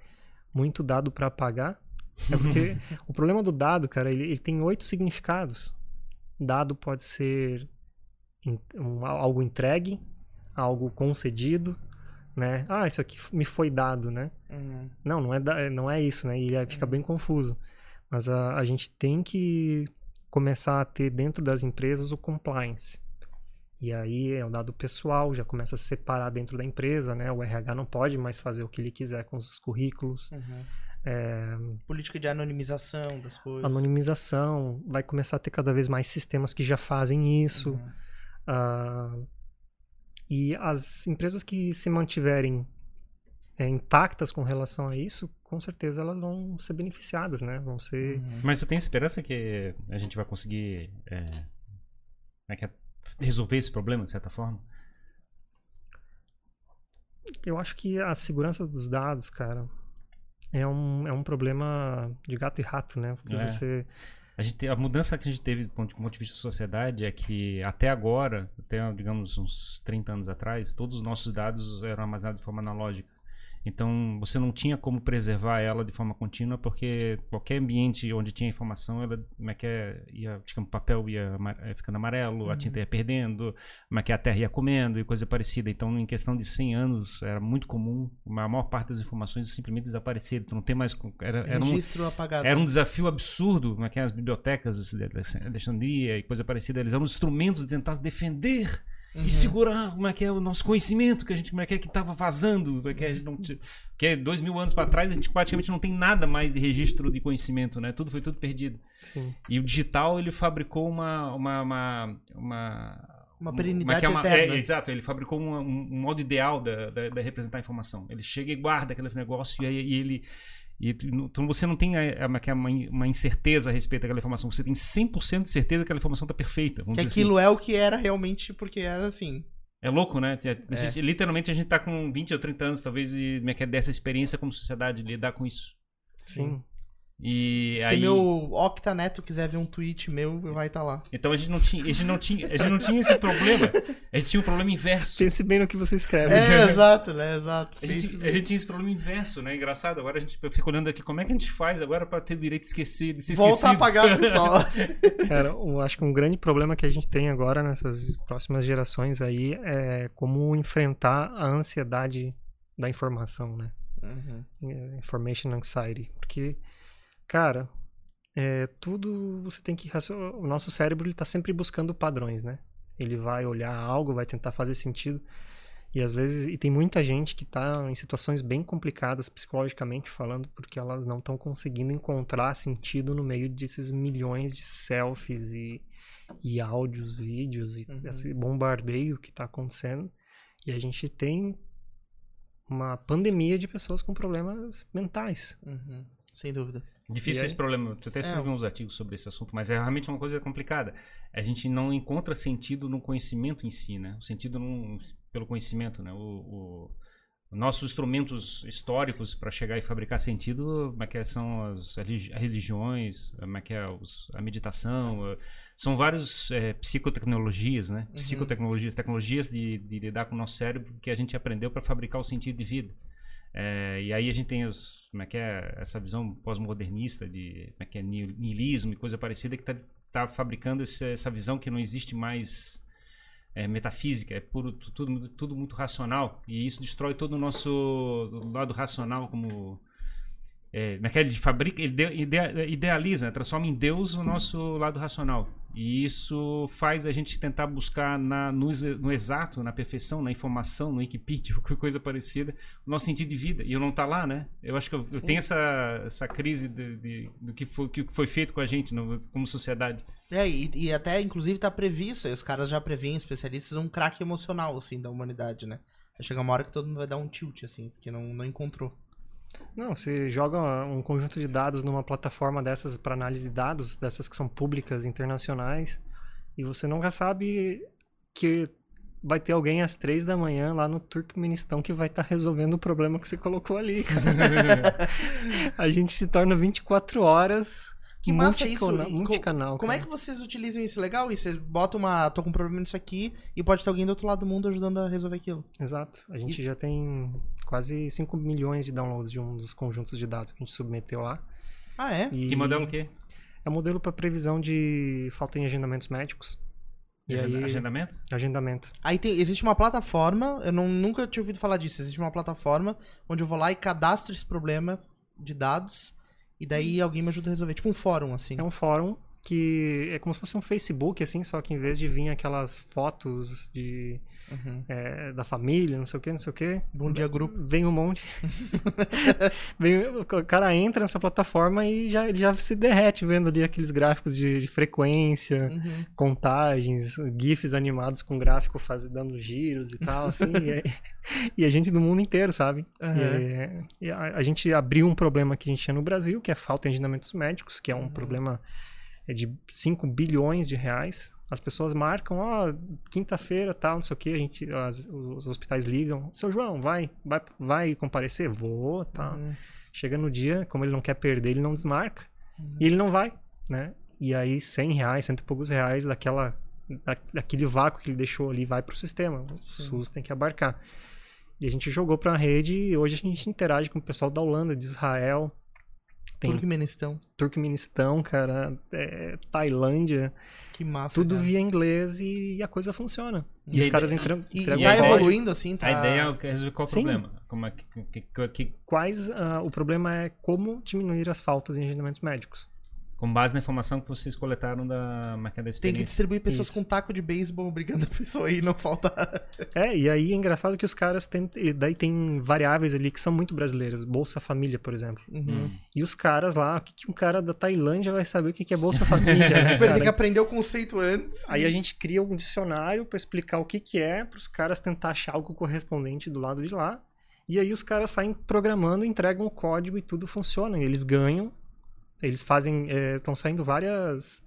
muito dado para apagar. É porque o problema do dado, cara, ele, ele tem oito significados. Dado pode ser en- um- algo entregue, algo concedido, né? Ah, isso aqui me foi dado, né? Uhum. Não, não é, da- não é isso, né? E aí fica bem confuso. Mas a, a gente tem que começar a ter dentro das empresas o compliance. E aí é o dado pessoal, já começa a se separar dentro da empresa, né? O RH não pode mais fazer o que ele quiser com os currículos. Uhum. É, Política de anonimização das coisas. anonimização, vai começar a ter cada vez mais sistemas que já fazem isso. Uhum. Ah, e as empresas que se mantiverem é, intactas com relação a isso, com certeza elas vão ser beneficiadas, né? Vão ser. Uhum. Mas tu tem esperança que a gente vai conseguir é, é que é, resolver esse problema, de certa forma? Eu acho que a segurança dos dados, cara, é um, é um problema de gato e rato, né? Porque É. você. A, gente, a mudança que a gente teve do ponto, do ponto de vista da sociedade é que até agora, até digamos uns 30 anos atrás, todos os nossos dados eram armazenados de forma analógica. Então você não tinha como preservar ela de forma contínua porque qualquer ambiente onde tinha informação, ela como é que é, ia, digamos, o papel ia eh, ficando amarelo, a tinta ia perdendo, como é que a terra ia comendo e coisa parecida. Então em questão de 100 anos era muito comum a maior parte das informações simplesmente desaparecer. Tu não tem mais era, era um, Registro apagado. era um desafio absurdo, como é que é, as bibliotecas de Alexandria e coisa parecida, eles eram instrumentos de tentar defender Uhum. e segurar como é que é o nosso conhecimento, que a gente como é que é que estava vazando, como é que a gente não que é dois mil anos para trás a gente praticamente não tem nada mais de registro de conhecimento, né? Tudo foi tudo perdido. Sim. E o digital ele fabricou uma uma uma, uma Uma um- perenidade é é uma- eterna. é, exato, ele fabricou um, um- um modo ideal da, da, da representar a informação. Ele chega e guarda aquele negócio e, aí- e ele. E então você não tem a- a- uma, incerteza a respeito daquela informação. Você tem 100% de certeza que aquela informação está perfeita. Que aquilo é o que era realmente, porque era assim. assim. É louco, né? A gente- literalmente a gente tá com 20 ou 30 anos, talvez, e é é dessa experiência como sociedade, lidar com isso. Sim. E Se aí. meu Octaneto quiser ver um tweet meu, vai estar lá. Então a gente não tinha, a gente não tinha, a gente não tinha esse problema. A gente tinha um problema inverso. Pense bem no que você escreve. É, exato, né? Exato. A gente, a gente tinha esse problema inverso, né? Engraçado. Agora a gente eu fico olhando aqui, como é que a gente faz agora pra ter o direito de esquecer, de ser Volta a esquecido? apagar o pessoal. Cara, eu acho que um grande problema que a gente tem agora nessas próximas gerações aí é como enfrentar a ansiedade da informação, né? Uhum. É, Information anxiety. Porque, cara, é, tudo você tem que. O nosso cérebro ele tá sempre buscando padrões, né? Ele vai olhar algo, vai tentar fazer sentido. E às vezes, e tem muita gente que tá em situações bem complicadas psicologicamente falando, porque elas não estão conseguindo encontrar sentido no meio desses milhões de selfies e, e áudios, vídeos e Uhum. esse bombardeio que tá acontecendo. E a gente tem uma pandemia de pessoas com problemas mentais. Uhum. Sem dúvida. Difícil esse problema. Tu até escreveu É. uns artigos sobre esse assunto, mas é realmente uma coisa complicada. A gente não encontra sentido no conhecimento em si, né? O sentido num- pelo conhecimento, né? O, o- nossos instrumentos históricos para chegar e fabricar sentido, como é que é, são as religi- religiões, como é que é os- a meditação, são vários eh, psicotecnologias, né? Uhum. Psicotecnologias, tecnologias de, de lidar com o nosso cérebro que a gente aprendeu para fabricar o sentido de vida. É, e aí a gente tem os, como é que é, essa visão pós-modernista de como é que é, nihilismo e coisa parecida que está tá fabricando esse- essa visão que não existe mais é, metafísica, é puro, tu- tudo, tudo muito racional. E isso destrói todo o nosso lado racional como... É, como é é, ele fabrica, ele de- idea- idealiza, né, transforma em Deus o nosso lado racional. E isso faz a gente tentar buscar na, no, no exato, na perfeição, na informação, no Wikipedia, qualquer coisa parecida, o nosso sentido de vida. E eu não tá lá, né? Eu acho que eu, eu tenho essa, essa crise de, de- do que foi, que foi feito com a gente no- como sociedade. É, e, e até, inclusive, tá previsto, os caras já preveem, especialistas, um craque emocional, assim, da humanidade, né? Vai chegar uma hora que todo mundo vai dar um tilt, assim, porque não, não encontrou. Não, você joga um conjunto de dados numa plataforma dessas para análise de dados, dessas que são públicas, internacionais, e você nunca sabe que vai ter alguém às três da manhã lá no Turkmenistão que vai estar resolvendo o problema que você colocou ali, cara. A gente se torna 24 horas Que massa multicana- isso. E multicanal. Como é que vocês utilizam isso legal? E você bota uma. tô com um problema nisso aqui e pode ter alguém do outro lado do mundo ajudando a resolver aquilo. Exato. A gente já tem quase 5 milhões de downloads de um dos conjuntos de dados que a gente submeteu lá. Ah, é? E Que modelo o quê? É um modelo para previsão de falta em agendamentos médicos. E aí, Agendamento? agendamento. Aí tem, existe uma plataforma, eu não, nunca tinha ouvido falar disso. Existe uma plataforma onde eu vou lá e cadastro esse problema de dados. E daí alguém me ajuda a resolver. Tipo um fórum, assim. É um fórum que é como se fosse um Facebook, assim, só que em vez de vir aquelas fotos de, Uhum. é, da família, não sei o que, não sei o que, Bom dia, grupo. vem um monte. vem, o cara entra nessa plataforma e já, ele já se derrete vendo ali aqueles gráficos de, de frequência, Uhum. contagens, GIFs animados com gráfico faz, dando giros e tal, assim. e, e a gente do mundo inteiro, sabe? Aham. É, e a, a gente abriu um problema que a gente tinha no Brasil, que é a falta de agendamentos médicos, que é um Uhum. problema é, de 5 bilhões de reais. As pessoas marcam, ó, quinta-feira, tal, não sei o que, a gente, as- os hospitais ligam, seu João, vai, vai, vai comparecer? Vou, tá. Uhum. Chega no dia, como ele não quer perder, ele não desmarca. Uhum. E ele não vai, né? E aí 100 reais, cento e poucos reais daquela, da, daquele vácuo que ele deixou ali vai pro sistema. O Sim. SUS tem que abarcar. E a gente jogou pra rede e hoje a gente interage com o pessoal da Holanda, de Israel, tem Turkmenistão. Turkmenistão, cara, é, Tailândia, Que massa. tudo cara. via inglês e a coisa funciona. E, E os caras entram, E, e vai código. evoluindo, assim, tá? A ideia é resolver qual o problema. Como é que, que, que- Quais, ah, o problema é como diminuir as faltas em agendamentos médicos. Com base na informação que vocês coletaram da máquina da Tem que experiência. distribuir pessoas Isso. com taco de beisebol obrigando a pessoa aí, não falta. É, e aí é engraçado que os caras têm. Daí tem variáveis ali que são muito brasileiras. Bolsa Família, por exemplo. Uhum. Hum. E os caras lá, o que, que um cara da Tailândia vai saber o que, que é Bolsa Família? né, Tipo, ele tem que aprender o conceito antes. Aí a gente cria um dicionário pra explicar o que, que é, pros caras tentar achar algo correspondente do lado de lá. E aí os caras saem programando, entregam o código e tudo funciona. E eles ganham. Eles fazem. Estão saindo várias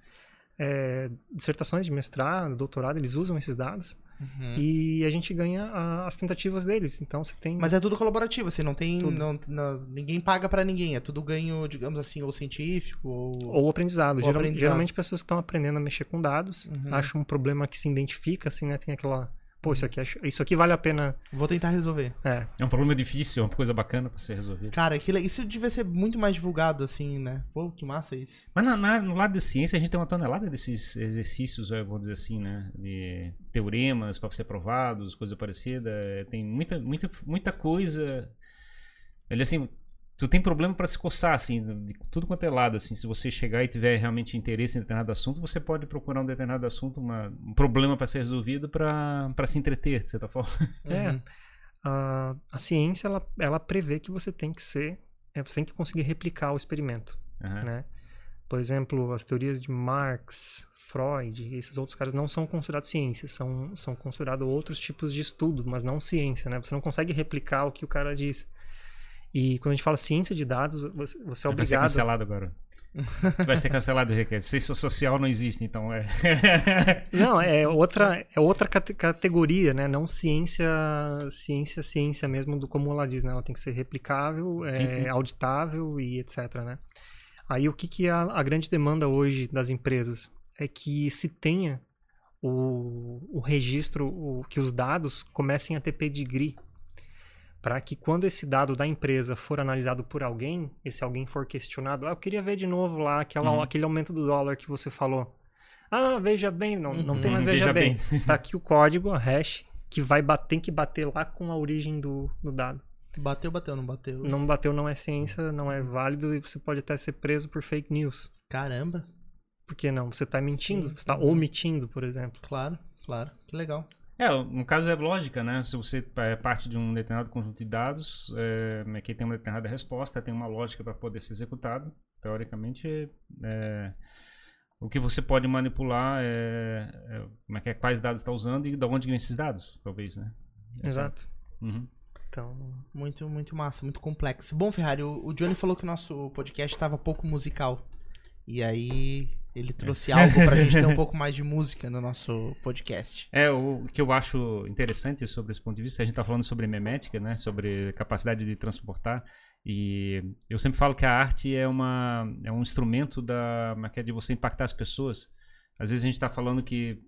é, dissertações de mestrado, doutorado, eles usam esses dados. Uhum. E a gente ganha a- as tentativas deles. Então você tem. Mas é tudo colaborativo, assim, não tem. Não- não- ninguém paga pra ninguém. É tudo ganho, digamos assim, ou científico, ou. Ou aprendizado. Ou Geral- aprendizado. Geralmente pessoas que estão aprendendo a mexer com dados, Uhum. acham um problema que se identifica, assim, né? Tem aquela. Pô, isso aqui, acho- isso aqui vale a pena. Vou tentar resolver. É. É um problema difícil, é uma coisa bacana pra ser resolvido. Cara, aquilo, isso devia ser muito mais divulgado, assim, né? Pô, que massa isso. Mas na- na- no lado da ciência, a gente tem uma tonelada desses exercícios, eh, vamos dizer assim, né? De teoremas para ser provados, coisa parecida. Eh, Tem muita, muita, muita coisa. Ele assim, tu tem problema para se coçar, assim, de tudo quanto é lado. Assim, se você chegar e tiver realmente interesse em determinado assunto, você pode procurar um determinado assunto, uma- um problema para ser resolvido para se entreter, de certa forma. É. Uhum. A, a ciência, ela, ela prevê que você tem que ser. é, você tem que conseguir replicar o experimento, Aham. né? Por exemplo, as teorias de Marx, Freud, e esses outros caras não são considerados ciências, são, são considerados outros tipos de estudo, mas não ciência, né? Você não consegue replicar o que o cara diz. E quando a gente fala ciência de dados, você, você é Vai ser obrigado. cancelado agora. Vai ser cancelado, Riquelme. Ciência social não existe, então é. Não, é outra, é outra cate- categoria, né? Não ciência, ciência, ciência mesmo, do como ela diz, né? Ela tem que ser replicável, Sim, é, sim. auditável e etc, né? Aí o que, que é a, a grande demanda hoje das empresas? É que se tenha o, o registro, o, que os dados comecem a ter pedigree. Para que quando esse dado da empresa for analisado por alguém, esse alguém for questionado, ah, eu queria ver de novo lá aquela, Uhum. aquele aumento do dólar que você falou. Ah, veja bem, não, não tem Uhum, mais veja veja, bem. Tá aqui o código, a hash, que vai bater, tem que bater lá com a origem do, do dado. Bateu, bateu, não bateu. Não bateu, não é ciência, não é válido e você pode até ser preso por fake news. Caramba. Por que não? Você está mentindo, Sim, você está omitindo, por exemplo. Claro, claro. Que legal. É, no caso é lógica, né? Se você é parte de um determinado conjunto de dados, é, que tem uma determinada resposta, tem uma lógica para poder ser executado. Teoricamente, é, o que você pode manipular é, é, como é que é, quais dados está usando e de onde vem esses dados, talvez, né? Exato. Uhum. Então, Muito, muito massa, muito complexo. Bom, Ferrari, o, o Johnny falou que o nosso podcast estava pouco musical. E aí ele trouxe algo pra gente ter um pouco mais de música no nosso podcast. É, o que eu acho interessante sobre esse ponto de vista, a gente está falando sobre memética, né? Sobre capacidade de transportar. E eu sempre falo que a arte é, uma, é um instrumento da, que é de você impactar as pessoas. Às vezes a gente está falando que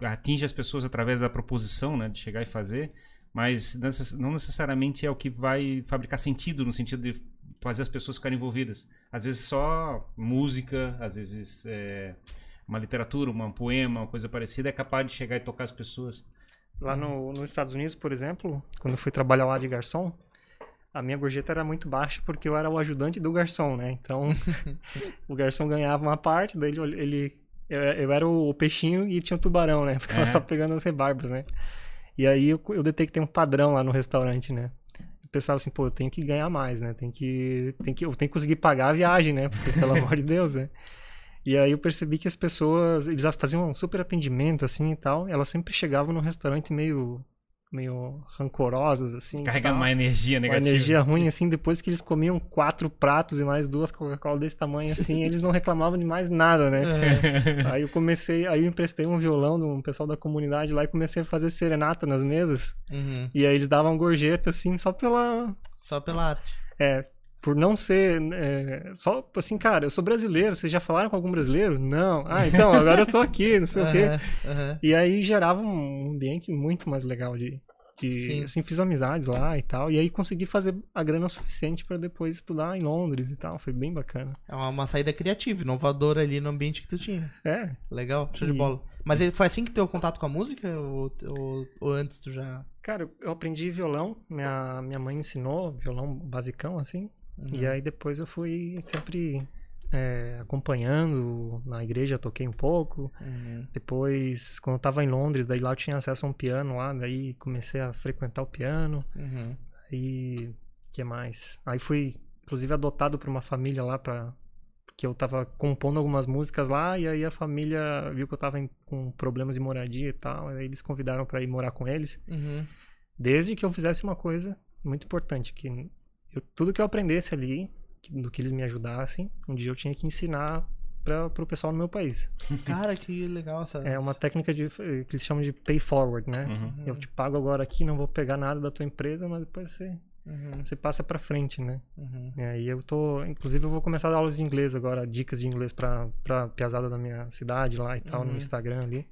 atinge as pessoas através da proposição, né? De chegar e fazer. Mas não necessariamente é o que vai fabricar sentido, no sentido de fazer as pessoas ficarem envolvidas. Às vezes só música, às vezes é, uma literatura, um poema, uma coisa parecida, é capaz de chegar e tocar as pessoas. Lá no, nos Estados Unidos, por exemplo, quando eu fui trabalhar lá de garçom, a minha gorjeta era muito baixa porque eu era o ajudante do garçom, né? Então, o garçom ganhava uma parte, daí ele, ele eu, eu, era o peixinho e tinha o tubarão, né? Ficava é. só pegando as rebarbas, né? E aí eu, eu detectei um padrão lá no restaurante, né? Pensava assim, pô, eu tenho que ganhar mais, né? Tem que, tem que, eu tenho que conseguir pagar a viagem, né? Porque, pelo amor de Deus, né? E aí eu percebi que as pessoas, eles faziam um super atendimento, assim, e tal. Elas sempre chegavam no restaurante meio meio rancorosas, assim. Carregando uma energia negativa. Uma energia ruim, assim, depois que eles comiam quatro pratos e mais duas Coca-Cola desse tamanho, assim, eles não reclamavam de mais nada, né? É. Aí eu comecei, aí eu emprestei um violão de um pessoal da comunidade lá e comecei a fazer serenata nas mesas. Uhum. E aí eles davam gorjeta, assim, só pela... Só pela arte. É, por não ser. É, só assim, cara, eu sou brasileiro, vocês já falaram com algum brasileiro? Não. Ah, então, agora eu tô aqui, não sei uhum, o quê. Uhum. E aí gerava um ambiente muito mais legal de. de assim, fiz amizades lá e tal. E aí consegui fazer a grana suficiente para depois estudar em Londres e tal. Foi bem bacana. É uma, uma, saída criativa, inovadora ali no ambiente que tu tinha. É. Legal, show e... de bola. Mas foi assim que teu contato com a música? Ou, ou, ou antes tu já. Cara, eu aprendi violão. Minha, minha mãe ensinou violão basicão, assim. Uhum. E aí depois eu fui sempre é, acompanhando na igreja, toquei um pouco. Uhum. Depois, quando eu tava em Londres, daí lá eu tinha acesso a um piano lá, daí comecei a frequentar o piano. Uhum. Aí, que mais? Aí fui, inclusive, adotado por uma família lá para que eu tava compondo algumas músicas lá e aí a família viu que eu tava em, com problemas de moradia e tal, aí eles convidaram para ir morar com eles. Uhum. Desde que eu fizesse uma coisa muito importante, que eu, tudo que eu aprendesse ali, do que eles me ajudassem, um dia eu tinha que ensinar para o pessoal no meu país. Cara, que legal essa. É uma técnica de, que eles chamam de pay forward, né? Uhum. Eu te pago agora aqui, não vou pegar nada da tua empresa, mas depois você, uhum. você passa para frente, né? Uhum. E eu tô, inclusive, eu vou começar a dar aulas de inglês agora, dicas de inglês para para piazada da minha cidade lá e tal, no uhum. Instagram ali,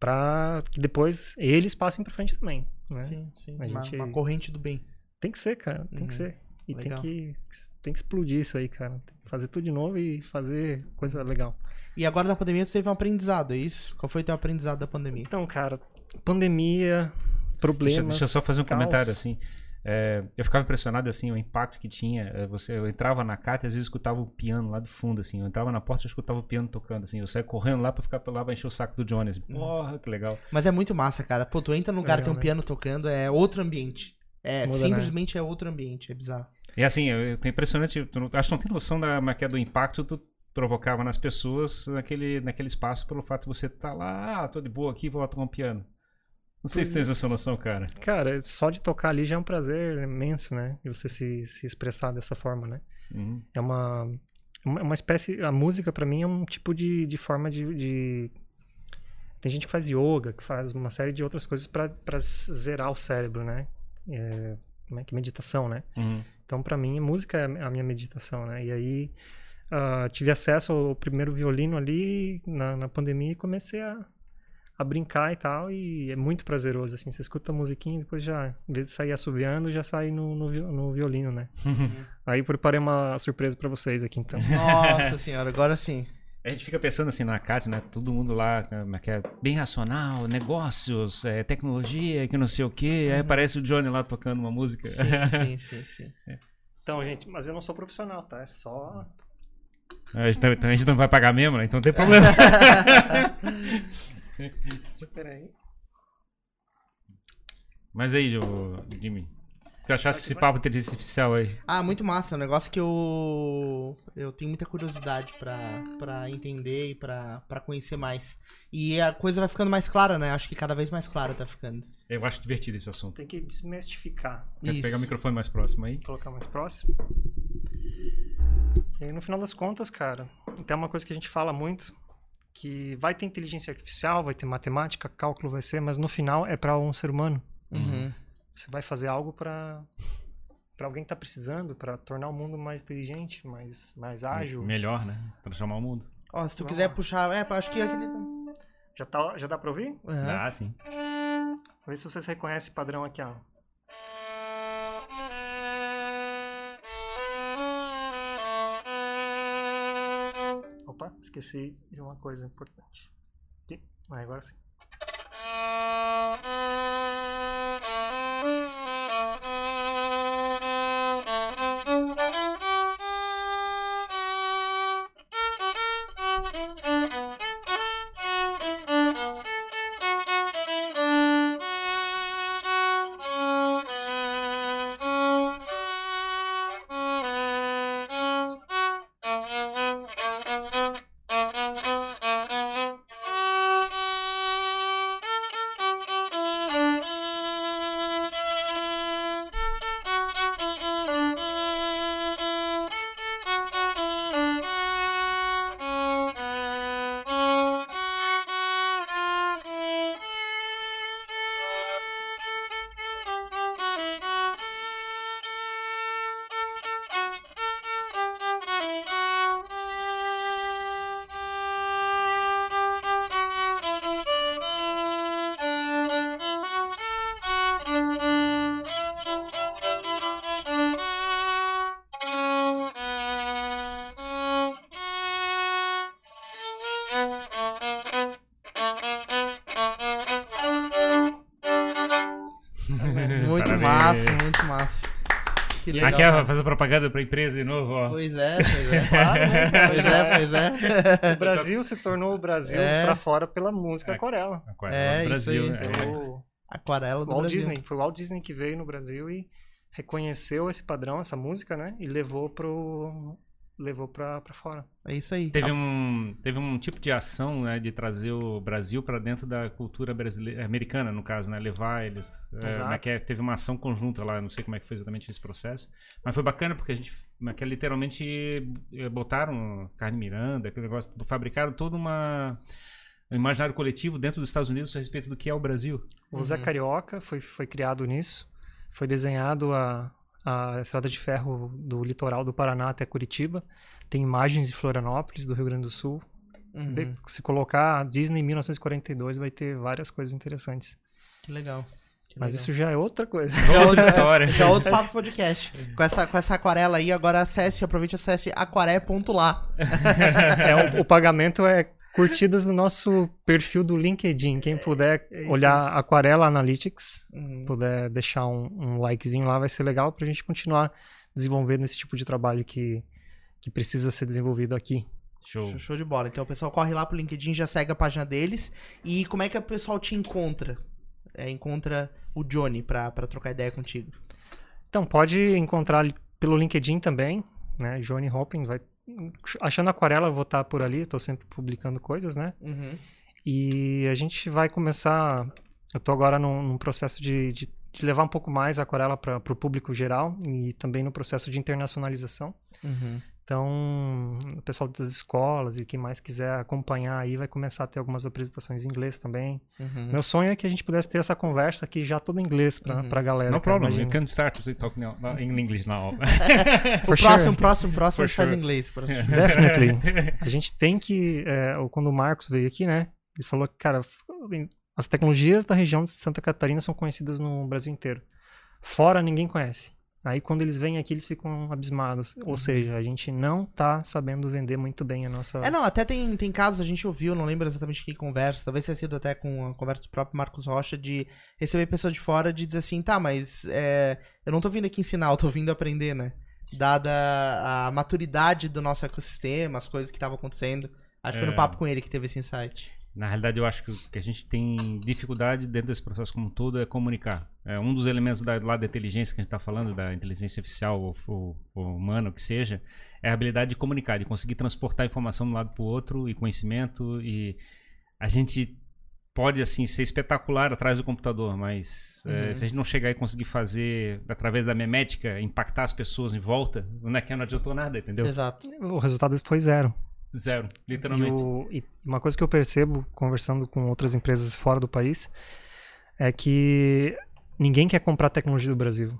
para que depois eles passem para frente também. Né? Sim, sim. A uma, gente... uma corrente do bem. Tem que ser, cara. Tem uhum. que ser. E tem que, tem que explodir isso aí, cara. Tem que fazer tudo de novo e fazer coisa legal. E agora na pandemia tu teve um aprendizado, é isso? Qual foi o teu aprendizado da pandemia? Então, cara, pandemia, problemas. Deixa, deixa eu só fazer um caos. comentário assim. É, eu ficava impressionado assim o impacto que tinha. É, você, eu entrava na carta e às vezes escutava o piano lá do fundo assim. Eu entrava na porta e escutava o piano tocando assim. Eu saía correndo lá para ficar lá pra encher o saco do Jones. Assim. Porra, que legal. Mas é muito massa, cara. Pô, tu entra num lugar que tem um né? piano tocando, é outro ambiente. É, Muda, né? simplesmente né? é outro ambiente, é bizarro. E assim, eu, eu impressionante, tu não, acho que não tem noção da, é, é do impacto que tu provocava nas pessoas naquele, naquele espaço pelo fato de você estar tá lá, ah, tô de boa aqui, vou tocar um piano. Não sei se tem essa noção, cara. Cara, só de tocar ali já é um prazer imenso, né? E você se, se expressar dessa forma, né? Uhum. É uma, uma espécie. A música, para mim, é um tipo de, de forma de, de, Tem gente que faz yoga, que faz uma série de outras coisas para zerar o cérebro, né? É, como é que meditação, né? Uhum. Então, para mim, música é a minha meditação, né? E aí uh, tive acesso ao primeiro violino ali na, na pandemia e comecei a, a brincar e tal, e é muito prazeroso, assim, você escuta a musiquinha e depois já, em vez de sair assobiando, já sai no, no, no violino, né? Uhum. Aí preparei uma surpresa para vocês aqui, então. Nossa senhora, agora sim. A gente fica pensando assim na CAT, né? Todo mundo lá né, que é bem racional, negócios, é, tecnologia, que não sei o quê. Aí uhum. aparece o Johnny lá tocando uma música. Sim, sim, sim, sim. É. Então, gente, mas eu não sou profissional, tá? É só. A gente, então a gente não vai pagar mesmo, né? Então não tem problema. Peraí. Mas aí, Jimmy, tu achasse esse papo inteligência artificial aí? Ah, muito massa. É um negócio que eu eu tenho muita curiosidade para entender e para conhecer mais. E a coisa vai ficando mais clara, né? Acho que cada vez mais clara tá ficando. Eu acho divertido esse assunto. Tem que desmistificar. Quer pegar o microfone mais próximo aí? Colocar mais próximo. E aí, no final das contas, cara, tem uma coisa que a gente fala muito, que vai ter inteligência artificial, vai ter matemática, cálculo vai ser, mas no final é para um ser humano. Uhum. Você vai fazer algo para para alguém que tá precisando, para tornar o mundo mais inteligente, mais, mais ágil. Melhor, né? Transformar o mundo. Ó, se tu quiser puxar, é, acho que aquele... Já, tá, já dá pra ouvir? Uhum. Dá, sim. Vamos ver se vocês reconhecem o padrão aqui, ó. Opa, esqueci de uma coisa importante. Aqui. Ah, agora sim. Legal. Aqui é fazer propaganda pra empresa de novo, ó. Pois é, pois é. Claro, né? pois é, pois é. O Brasil se tornou o Brasil É. pra fora pela música É. aquarela. Aquarela É, do isso Brasil, aí. né? Pelo Aquarela do Walt Brasil. Disney. Foi o Walt Disney que veio no Brasil e reconheceu esse padrão, essa música, né? E levou pro. Levou pra, pra fora. É isso aí. Teve um, teve um tipo de ação, né, de trazer o Brasil para dentro da cultura brasileira, americana, no caso, né, levar eles. é, Exato. é que é? teve uma ação conjunta lá, não sei como é que foi exatamente esse processo, mas foi bacana porque a gente, é que literalmente eh, botaram carne Miranda, aquele negócio, fabricaram toda uma um imaginário coletivo dentro dos Estados Unidos a respeito do que é o Brasil. O Zé Uhum. Carioca foi, foi criado nisso. Foi desenhado a, a estrada de ferro do litoral do Paraná até Curitiba. Tem imagens de Florianópolis, do Rio Grande do Sul. Uhum. Se colocar Disney 1942, vai ter várias coisas interessantes. Que legal. Que Mas legal. isso já é outra coisa. Outra história. Já é outro papo podcast. Com essa, com essa aquarela aí, agora acesse, aproveite e acesse aquaré.lá. É, o, o pagamento é curtidas no nosso perfil do LinkedIn. Quem puder é isso olhar Aquarela Analytics, Uhum. puder deixar um, um likezinho lá, vai ser legal pra gente continuar desenvolvendo esse tipo de trabalho que, que precisa ser desenvolvido aqui. Show. Show, show de bola. Então o pessoal corre lá pro LinkedIn, já segue a página deles. E como é que o pessoal te encontra? É, encontra o Johnny pra, pra trocar ideia contigo. Então, pode encontrar pelo LinkedIn também, né? Johnny Hopping, vai... Achando Aquarela, eu vou estar por ali, estou sempre publicando coisas, né? Uhum. E a gente vai começar. Eu estou agora num, num processo de, de, de levar um pouco mais a aquarela para o público geral e também no processo de internacionalização. Uhum. Então, o pessoal das escolas e quem mais quiser acompanhar aí vai começar a ter algumas apresentações em inglês também. Uhum. Meu sonho é que a gente pudesse ter essa conversa aqui já toda em inglês para Uhum. a galera. No cara, problem. imagina. You can start to talk now, now in English now. O For próximo, sure. próximo, próximo a For gente faz em sure. inglês. próximo. Definitely. A gente tem que. é, quando o Marcos veio aqui, né? Ele falou que, cara, as tecnologias da região de Santa Catarina são conhecidas no Brasil inteiro. Fora ninguém conhece. Aí quando eles vêm aqui, eles ficam abismados. Ou seja, a gente não tá sabendo vender muito bem a nossa. É, não, até tem, tem casos, a gente ouviu, não lembro exatamente que conversa, talvez tenha sido até com a conversa do próprio Marcos Rocha, de receber pessoas de fora de dizer assim, tá, mas é, eu não tô vindo aqui ensinar, eu tô vindo aprender, né? Dada a maturidade do nosso ecossistema, as coisas que estavam acontecendo. Acho que foi É. no papo com ele que teve esse insight. Na realidade, eu acho que o que a gente tem dificuldade dentro desse processo como um todo é comunicar. É um dos elementos da, lá da inteligência que a gente está falando, da inteligência artificial ou, ou, ou humana, o que seja, é a habilidade de comunicar, de conseguir transportar informação de um lado para o outro e conhecimento. E a gente pode, assim, ser espetacular atrás do computador, mas é, Uhum. se a gente não chegar e conseguir fazer, através da memética, impactar as pessoas em volta, não é que não adiantou nada, entendeu? Exato. O resultado foi zero. Zero, E, literalmente. o- e uma coisa que eu percebo conversando com outras empresas fora do país é que ninguém quer comprar tecnologia do Brasil.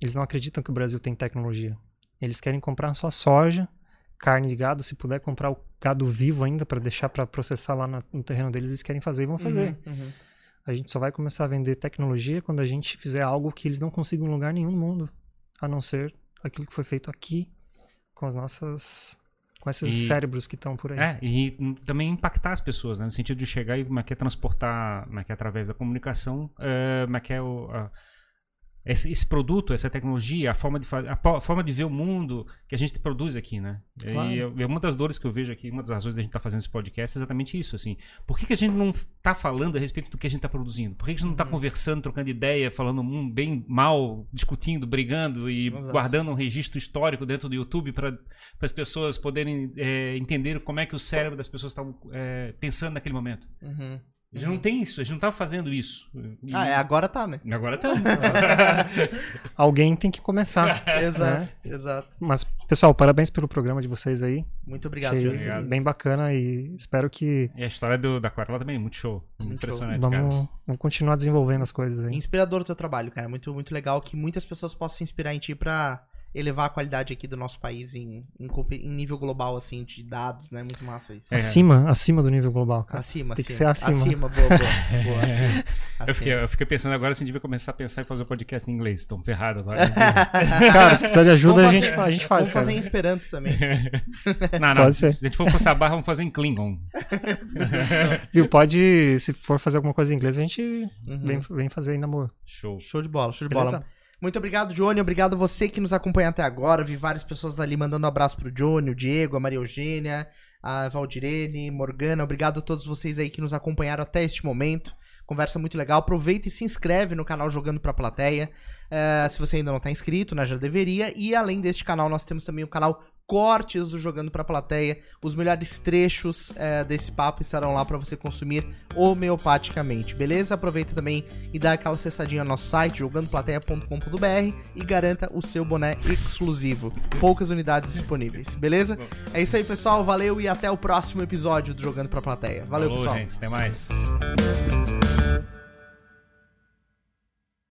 Eles não acreditam que o Brasil tem tecnologia. Eles querem comprar só soja, carne de gado, se puder comprar o gado vivo ainda para deixar para processar lá no terreno deles, eles querem fazer e vão fazer. Uhum, uhum. A gente só vai começar a vender tecnologia quando a gente fizer algo que eles não consigam em lugar nenhum no mundo, a não ser aquilo que foi feito aqui com as nossas Com esses E- cérebros que estão por aí. É, e também impactar as pessoas, né? No sentido de chegar e como é que é transportar, como é que é através da comunicação, eh, como é que é o, a- esse, esse produto, essa tecnologia, a forma de a, forma de ver o mundo que a gente produz aqui, né? Claro. E é uma das dores que eu vejo aqui, uma das razões da gente estar fazendo esse podcast é exatamente isso, assim. Por que, que a gente não está falando a respeito do que a gente está produzindo? Por que, que a gente não está conversando, trocando ideia, falando bem mal, discutindo, brigando e Exato. guardando um registro histórico dentro do YouTube para as pessoas poderem é, entender como é que o cérebro das pessoas estavam é, pensando naquele momento? Uhum. A gente não tem isso, a gente não estava fazendo isso. E Ah, é, agora tá, né? Agora tá. Alguém tem que começar. Exato, exato. Mas, pessoal, parabéns pelo programa de vocês aí. Muito obrigado, Achei. Obrigado. bem bacana e espero que E a história do, da aquarela também, muito show. Muito Muito impressionante, cara. vamos, vamos continuar desenvolvendo as coisas aí. Inspirador o teu trabalho, cara. Muito, muito legal que muitas pessoas possam se inspirar em ti pra elevar a qualidade aqui do nosso país em, em, em nível global, assim, de dados, né? Muito massa isso. É. Acima, acima do nível global, cara. Acima, Tem que acima. ser acima. Acima, boa, boa. boa acima. Eu fiquei, eu fiquei pensando agora se a gente devia começar a pensar em fazer um podcast em inglês. Estão ferrados agora. Cara, se precisar de ajuda, a Vamos gente, fazer- a gente faz, Vamos fazer em cara. Esperanto também. não, não. Pode Se, ser. se a gente for forçar a barra, vamos fazer em Klingon. Viu, pode, se for fazer alguma coisa em inglês, a gente Uhum. vem, vem fazer aí na boa. Show. Show de bola, show de Beleza? bola. Muito obrigado, Johnny. Obrigado você que nos acompanha até agora. Vi várias pessoas ali mandando um abraço pro Johnny, o Diego, a Maria Eugênia, a Valdirene, Morgana. Obrigado a todos vocês aí que nos acompanharam até este momento. Conversa muito legal. Aproveita e se inscreve no canal Jogando Pra Plateia. Eh, se você ainda não tá inscrito, né, já deveria. E além deste canal, nós temos também o canal Cortes do Jogando Pra Plateia. Os melhores trechos eh, desse papo estarão lá pra você consumir homeopaticamente, beleza? Aproveita também e dá aquela acessadinha no nosso site, jogandoplateia.com.br e garanta o seu boné exclusivo. Poucas unidades disponíveis, beleza? É isso aí, pessoal. Valeu e até o próximo episódio do Jogando Pra Plateia. Valeu, Falou, pessoal. gente. Até mais.